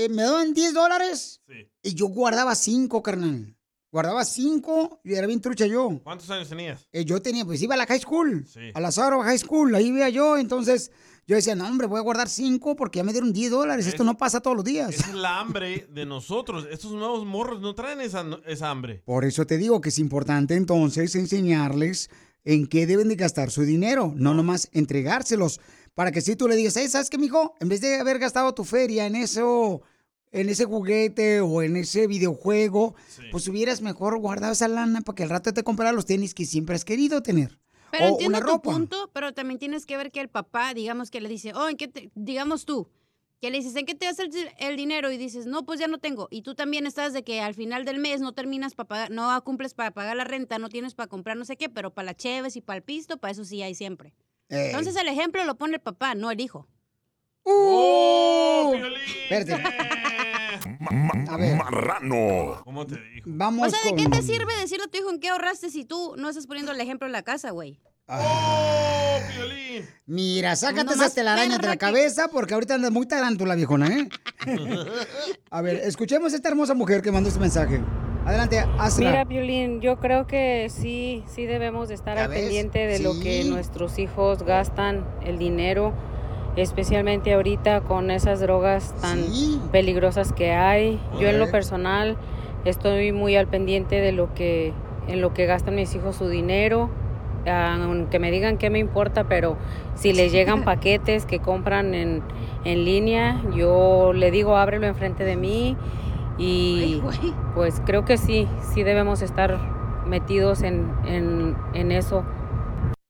Eh, me daban 10 dólares Sí. y yo guardaba 5, carnal. Guardaba 5 y era bien trucha yo. ¿Cuántos años tenías? Eh, yo tenía, pues iba a la high school, Sí. a la Zara High School, ahí iba yo, entonces yo decía, no, hombre, voy a guardar 5 porque ya me dieron 10 dólares, esto no pasa todos los días. Esa es la hambre de nosotros. Estos nuevos morros no traen esa, esa hambre. Por eso te digo que es importante entonces enseñarles en qué deben de gastar su dinero, no nomás entregárselos, para que si tú le digas, "Hey, ¿sabes qué, mijo? En vez de haber gastado tu feria en eso, en ese juguete o en ese videojuego, pues hubieras mejor guardado esa lana para que al rato te comprara los tenis que siempre has querido tener. Pero o entiendo una tu ropa. punto, pero también tienes que ver que el papá, digamos que le dice, oh, ¿en qué te, digamos tú, que le dices, ¿en qué te das el, el dinero? Y dices, no, pues ya no tengo. Y tú también estás de que al final del mes no terminas para pagar, no cumples para pagar la renta, no tienes para comprar no sé qué, pero para la cheves y para el pisto, para eso sí hay siempre. Ey. Entonces el ejemplo lo pone el papá, no el hijo. ¡Oh, Espérate. Marrano. ¿Cómo te digo? Vamos o sea, ¿de con- qué te sirve decirle a tu hijo en qué ahorraste si tú no estás poniendo el ejemplo en la casa, güey? ¡Oh, Piolín! Mira, sácate No esas telarañas de la que- cabeza porque ahorita andas muy tarántula, viejona, ¿eh? (laughs) A ver, escuchemos a esta hermosa mujer que mandó este mensaje. Adelante, Asra. Mira, Violín, yo creo que sí, sí debemos de estar ¿Ya al ves? pendiente de lo que nuestros hijos gastan el dinero, especialmente ahorita con esas drogas tan peligrosas que hay. Yo en lo personal estoy muy al pendiente de lo que en lo que gastan mis hijos su dinero. Aunque me digan qué me importa, pero si les llegan (laughs) paquetes que compran en, en línea, yo le digo ábrelo enfrente de mí y pues creo que sí, sí debemos estar metidos en, en, en eso.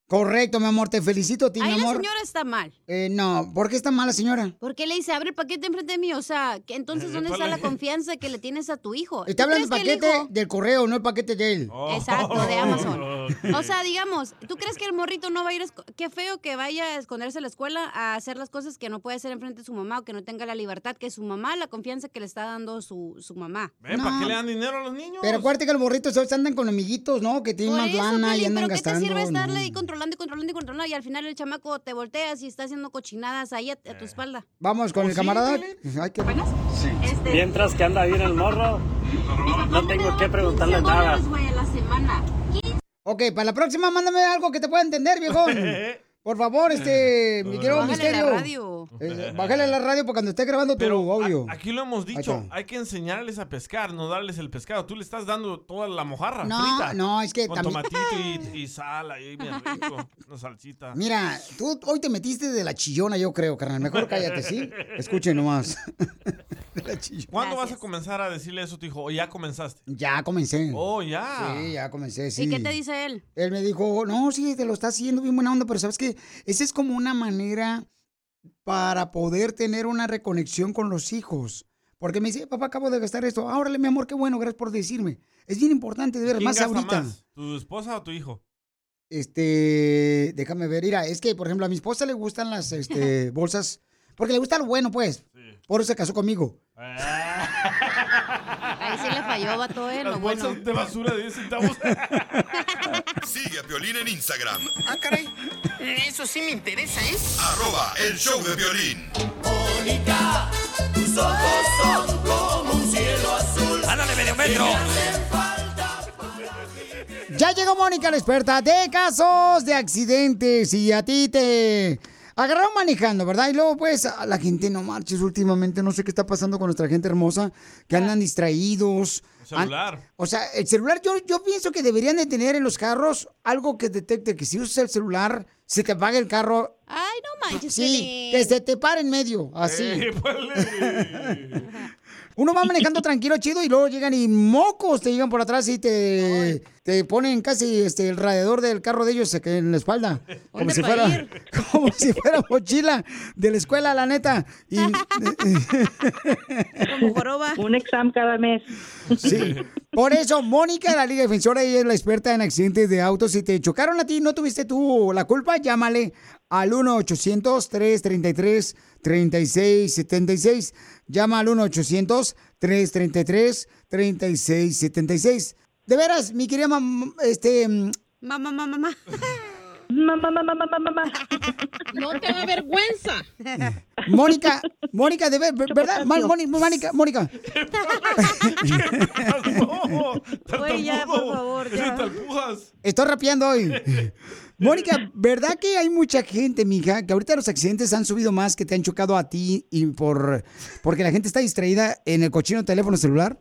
Correcto, mi amor, te felicito a ti, Ahí mi la amor. señora está mal. Eh, no, ¿por qué está mala señora? ¿Por qué le dice, abre el paquete enfrente de mí? O sea, que entonces, (laughs) ¿dónde está la confianza que le tienes a tu hijo? Está ¿Tú hablando del paquete hijo- del correo, no el paquete de él. (laughs) Exacto, de Amazon. (laughs) O sea, digamos, ¿tú crees que el morrito no va a ir a Qué feo que vaya a esconderse a la escuela a hacer las cosas que no puede hacer enfrente de su mamá o que no tenga la libertad que su mamá, la confianza que le está dando su, su mamá. ¿Para qué le dan dinero a los niños? Pero acuérdate que los borritos hoy andan con amiguitos, ¿no? Que tienen Por más eso, lana y andan pero ¿qué te gastando. sirve no. estarle ahí controlando controlando y controlando y controlando y al final el chamaco te volteas y está haciendo cochinadas ahí a, a tu espalda. Vamos con el camarada. Ay, qué- Este, Mientras que anda bien el morro, no tengo que preguntarle nada. güey, a la semana. Ok, para la próxima mándame algo que te pueda entender, viejón. (laughs) Por favor, este, mi querido Bájale misterio. la radio. Eh, bájale la radio para cuando esté grabando tu audio. Aquí lo hemos dicho, hay que enseñarles a pescar, no darles el pescado. Tú le estás dando toda la mojarra No, frita. no, es que Con también- tomatito y, (laughs) y sal ahí, bien rico. Una salsita. Mira, tú hoy te metiste de la chillona, yo creo, carnal. Mejor cállate, ¿sí? Escuchen nomás. (laughs) De la chillona. ¿Cuándo vas a comenzar a decirle eso a tu hijo? ¿O ya comenzaste? Ya comencé. Oh, ya. Sí, ya comencé, sí. ¿Y qué te dice él? Él me dijo, no, sí, te lo está haciendo bien buena onda, pero sabes que esa es como una manera para poder tener una reconexión con los hijos. Porque me dice, papá, acabo de gastar esto. Ah, órale, mi amor, qué bueno, gracias por decirme. Es bien importante de ver, ¿Quién más gasta ahorita. más? ¿Tu esposa o tu hijo? Este, déjame ver, mira, es que, por ejemplo, a mi esposa le gustan las este, (laughs) bolsas, porque le gusta lo bueno, pues. Por eso se casó conmigo. Ahí sí le falló, vato, él. Las bueno. bolsas de basura de 10 centavos. (laughs) Sigue a Piolín en Instagram. Ah, caray. Eso sí me interesa, ¿eh? Arroba el show de violín. Mónica, tus ojos son como un cielo azul. ¡Ándale, medio metro! Ya llegó Mónica, la experta de casos de accidentes. Y a ti te agarraron manejando, ¿verdad? Y luego, pues, a la gente no marches últimamente. No sé qué está pasando con nuestra gente hermosa, que andan distraídos. celular. An- o sea, el celular, yo, yo pienso que deberían de tener en los carros algo que detecte que si usas el celular, se te apaga el carro. Ay, no manches, Sí, que se te pare en medio, así. Eh, (laughs) (laughs) Uno va manejando tranquilo, chido, y luego llegan y mocos te llegan por atrás y te, te ponen casi este, el radiador del carro de ellos en la espalda. Como ¿Dónde si, fuera, (laughs) como si fuera mochila de la escuela, la neta. Y, (laughs) Como joroba. Un examen cada mes. Sí. Por eso, Mónica de la Liga Defensora, ella es la experta en accidentes de autos. Si te chocaron a ti, no tuviste tú la culpa, llámale al 1-800-333-3676. Llama al 1-800-333-3676. De veras, mi querida mam- este... mm, Mamá, mamá, mamá. Mamá, mamá, mamá, mamá. No te da vergüenza. Mónica, Mónica, de ver, ¿verdad? Mónica, Mónica. (laughs) Güey, ya, por favor, ya. Estoy rapeando hoy. (laughs) Mónica, ¿verdad que hay mucha gente, mija, que ahorita los accidentes han subido más que te han chocado a ti y por porque la gente está distraída en el cochino teléfono celular?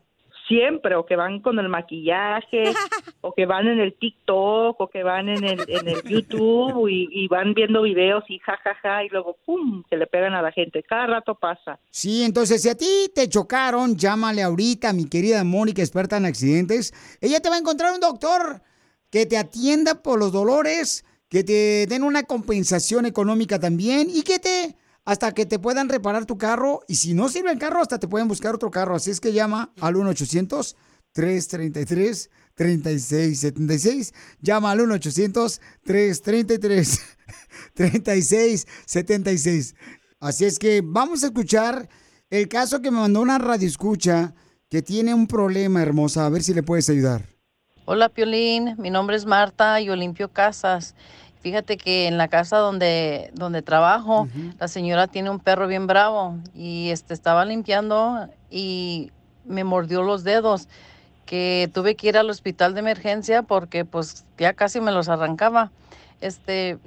Siempre, o que van con el maquillaje, (laughs) o que van en el TikTok, o que van en el, en el YouTube y, y van viendo videos y jajaja, y luego pum, que le pegan a la gente. Cada rato pasa. Sí, entonces si a ti te chocaron, llámale ahorita mi querida Mónica, experta en accidentes. Ella te va a encontrar un doctor que te atienda por los dolores, que te den una compensación económica también y que te hasta que te puedan reparar tu carro y si no sirve el carro hasta te pueden buscar otro carro, así es que llama al 1 800 333 3676. Llama al 1 800 333 3676. Así es que vamos a escuchar el caso que me mandó una radio escucha que tiene un problema hermosa, a ver si le puedes ayudar. Hola Piolín, mi nombre es Marta, yo limpio casas. Fíjate que en la casa donde, donde trabajo, la señora tiene un perro bien bravo y este estaba limpiando y me mordió los dedos, que tuve que ir al hospital de emergencia porque pues ya casi me los arrancaba. Este,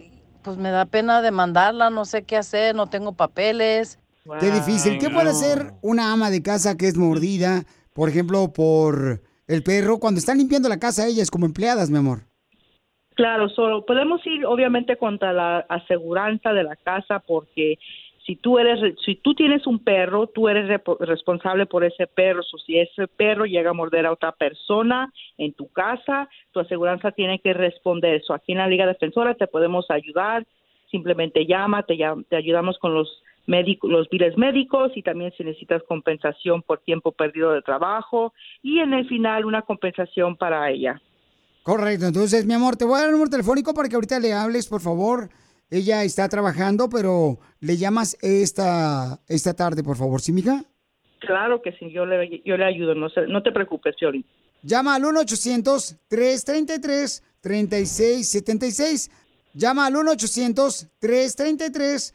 pues me da pena demandarla, no sé qué hacer, no tengo papeles. Qué difícil. ¿Qué puede hacer una ama de casa que es mordida, por ejemplo, por el perro cuando están limpiando la casa ellas como empleadas, mi amor? Claro, solo podemos ir obviamente contra la aseguranza de la casa porque si tú eres si tú tienes un perro, tú eres responsable por ese perro. So, si ese perro llega a morder a otra persona en tu casa, tu aseguranza tiene que responder. So, aquí en la Liga Defensora te podemos ayudar. Simplemente llama, te, te ayudamos con los médicos, los biles médicos y también si necesitas compensación por tiempo perdido de trabajo y en el final una compensación para ella. Correcto, entonces, mi amor, te voy a dar el número telefónico para que ahorita le hables, por favor. Ella está trabajando, pero le llamas esta, esta tarde, por favor, ¿sí, mija? Claro que sí, yo le, yo le ayudo, no, se- no te preocupes, Fiori. Llama al 1-800-333-3676. llama al 1-800-333-3676.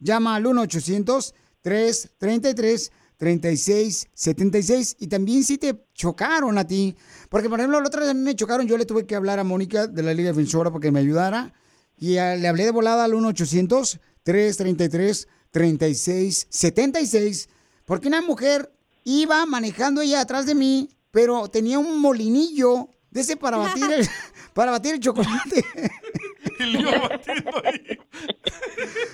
Llama al 1-800-333-3676. Y también si te chocaron a ti. Porque, por ejemplo, la otra vez me chocaron. Yo le tuve que hablar a Mónica de la Liga Defensora para que me ayudara. Y le hablé de volada al 1-800-333-3676. Porque una mujer iba manejando ella atrás de mí, pero tenía un molinillo de ese para batir el, (laughs) para batir el chocolate. (laughs)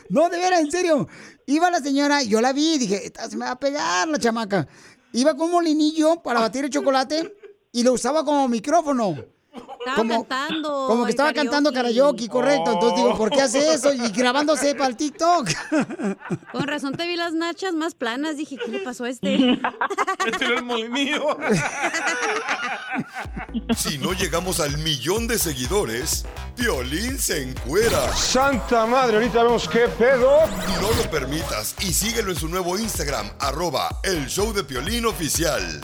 No, de veras, en serio. Iba la señora, yo la vi, dije, "Esta se me va a pegar la chamaca. Iba con un molinillo para batir el chocolate y lo usaba como micrófono. Estaba cantando. Como que estaba cantando karaoke, correcto. Entonces digo, ¿por qué hace eso? Y grabándose para el TikTok. (laughs) Con razón te vi las nachas más planas. Dije, ¿qué le pasó a este? (laughs) Este era el molinillo. Si no llegamos al millón de seguidores, Piolín se encuera. Santa madre, ahorita vemos qué pedo. No lo permitas y síguelo en su nuevo Instagram, arroba el show de Piolín oficial.